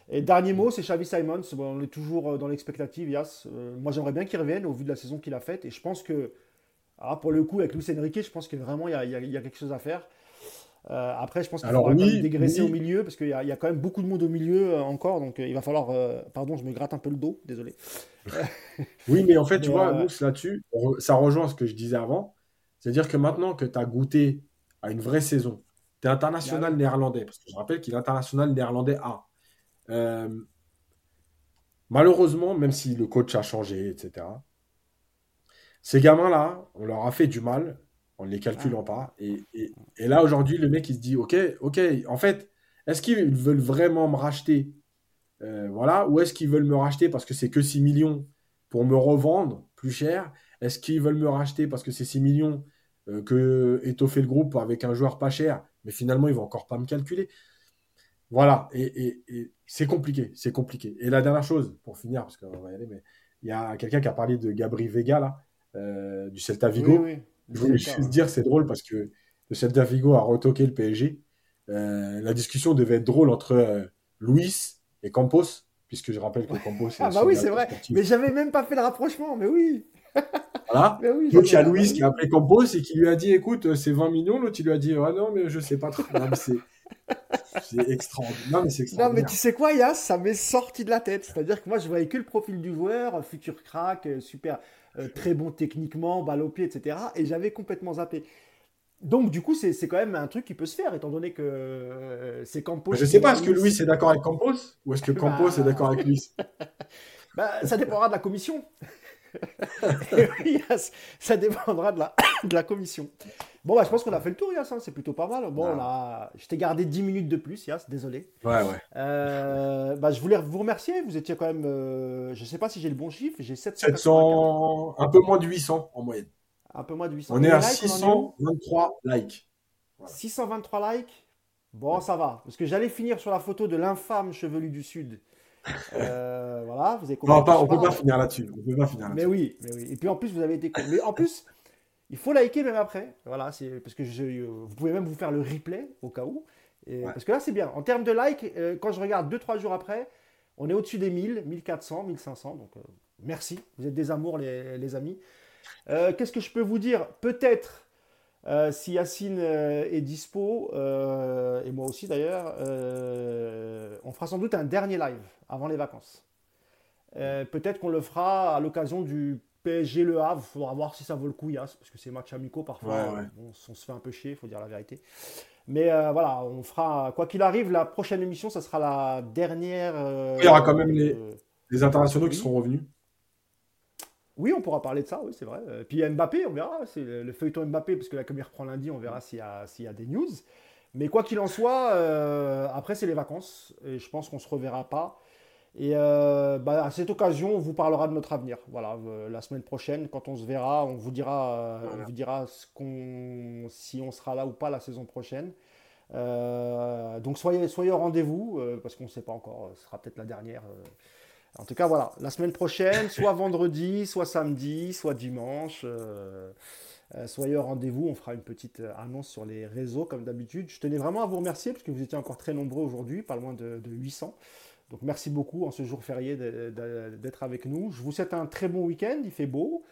Et dernier mot, c'est Xavi Simons. on est toujours euh, dans l'expectative, Yas. moi, j'aimerais bien qu'il revienne au vu de la saison qu'il a faite. Et je pense que, ah, pour le coup, avec Luis Enrique, je pense que vraiment, il y a, y a, quelque chose à faire. après, je pense qu'il faudra dégraisser au milieu parce qu'il y, y, a quand même beaucoup de monde au milieu encore. Donc, il va falloir. pardon, je me gratte un peu le dos, désolé. oui, mais en fait, tu vois, Mousse, là-dessus, ça rejoint ce que je disais avant. C'est-à-dire que maintenant que tu as goûté à une vraie saison, international néerlandais, parce que je rappelle qu'il est international néerlandais A. Euh, malheureusement, même si le coach a changé, etc., ces gamins-là, on leur a fait du mal en ne les calculant pas. Et, là, aujourd'hui, le mec, il se dit, OK, OK, en fait, est-ce qu'ils veulent vraiment me racheter euh, Voilà, ou est-ce qu'ils veulent me racheter parce que c'est que 6 millions pour me revendre plus cher? Est-ce qu'ils veulent me racheter parce que c'est 6 millions euh, que étoffer le groupe avec un joueur pas cher? Mais finalement, il va encore pas me calculer. Voilà, et, c'est compliqué, c'est compliqué. Et la dernière chose, pour finir, parce qu'on va y aller, mais il y a quelqu'un qui a parlé de Gabri Vega, là, euh, du Celta Vigo. Je voulais juste dire, c'est drôle parce que le Celta Vigo a retoqué le PSG. Euh, la discussion devait être drôle entre euh, Luis et Campos, puisque je rappelle que Campos. ah, bah oui, c'est vrai. Mais j'avais même pas fait le rapprochement, mais oui. Voilà. Donc il y a Louis qui a appelé Campos et qui lui a dit écoute, c'est 20 millions. L'autre, il lui a dit ah non, mais je sais pas trop. c'est extraordinaire. Non, mais c'est extraordinaire. Non, mais tu sais quoi, Yas? Ça m'est sorti de la tête. C'est-à-dire que moi, je voyais que le profil du joueur, futur crack, super, euh, très bon techniquement, balle au pied, etc. Et j'avais complètement zappé. Donc, du coup, c'est quand même un truc qui peut se faire, étant donné que c'est Campos. Je sais pas, est-ce que Louis est d'accord avec Campos Ou est-ce que Campos est d'accord avec Louis? Bah, Ça dépendra de la commission. ça dépendra de la, de la commission. Bon, bah, je pense qu'on a fait le tour, Yass. Hein, c'est plutôt pas mal. Bon, là, je t'ai gardé 10 minutes de plus, Yass. Désolé. Ouais, ouais. Euh, bah, je voulais vous remercier. Vous étiez quand même. Euh, je sais pas si j'ai le bon chiffre. J'ai 700. Un peu moins de 800 en moyenne. Un peu moins de 800. On est à 623 likes. 623 likes Bon, ça va. Parce que j'allais finir sur la photo de l'infâme chevelu du Sud euh, voilà, vous avez compris. Non, on ne peut pas finir là-dessus. On peut pas finir là-dessus. Mais oui, mais oui. Et puis en plus, vous avez été. Mais en plus, il faut liker même après. Voilà, c'est parce que je, vous pouvez même vous faire le replay au cas où. Parce que là, c'est bien. En termes de like, euh, quand je regarde 2-3 jours après, on est au-dessus des 1000, 1400, 1500. Donc, euh, merci. Vous êtes des amours, les, les amis. Qu'est-ce que je peux vous dire? Peut-être euh, si Yacine euh, est dispo, euh, et moi aussi d'ailleurs, on fera sans doute un dernier live avant les vacances. Peut-être qu'on le fera à l'occasion du PSG Le Havre. Il faudra voir si ça vaut le coup, Yass, parce que c'est match amicaux parfois. On, se fait un peu chier, il faut dire la vérité. Mais voilà, on fera, quoi qu'il arrive, la prochaine émission, ça sera la dernière. il y aura quand même les, les internationaux qui seront revenus. Oui, on pourra parler de ça, oui, c'est vrai. Euh, puis Mbappé, on verra. C'est le, feuilleton Mbappé, parce que la reprend lundi, on verra s'il y, a, des news. Mais quoi qu'il en soit, euh, après, c'est les vacances. Et je pense qu'on ne se reverra pas. Et euh, bah, à cette occasion, on vous parlera de notre avenir. Voilà, la semaine prochaine, quand on se verra, on vous dira, on vous dira ce qu'on, si on sera là ou pas la saison prochaine. donc soyez, soyez au rendez-vous, parce qu'on ne sait pas encore, ce sera peut-être la dernière En tout cas, voilà, la semaine prochaine, soit vendredi, soit samedi, soit dimanche. soyez au rendez-vous, on fera une petite annonce sur les réseaux comme d'habitude. Je tenais vraiment à vous remercier parce que vous étiez encore très nombreux aujourd'hui, pas loin de, de 800. Donc merci beaucoup en ce jour férié d'être avec nous. Je vous souhaite un très bon week-end, il fait beau.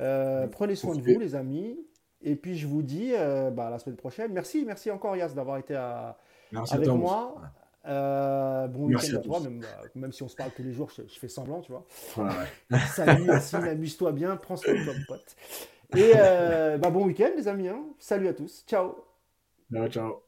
Euh, prenez soin de vous les amis. Et puis je vous dis euh, bah, la semaine prochaine. Merci, merci encore Yas d'avoir été avec moi. Euh, bon week-end à, toi, même, si on se parle tous les jours, je, fais semblant, tu vois. Salut, merci, amuse-toi bien, prends soin de toi, pote. Et bah, bon week-end les amis. Hein. Salut à tous. Ciao. Ciao, ciao.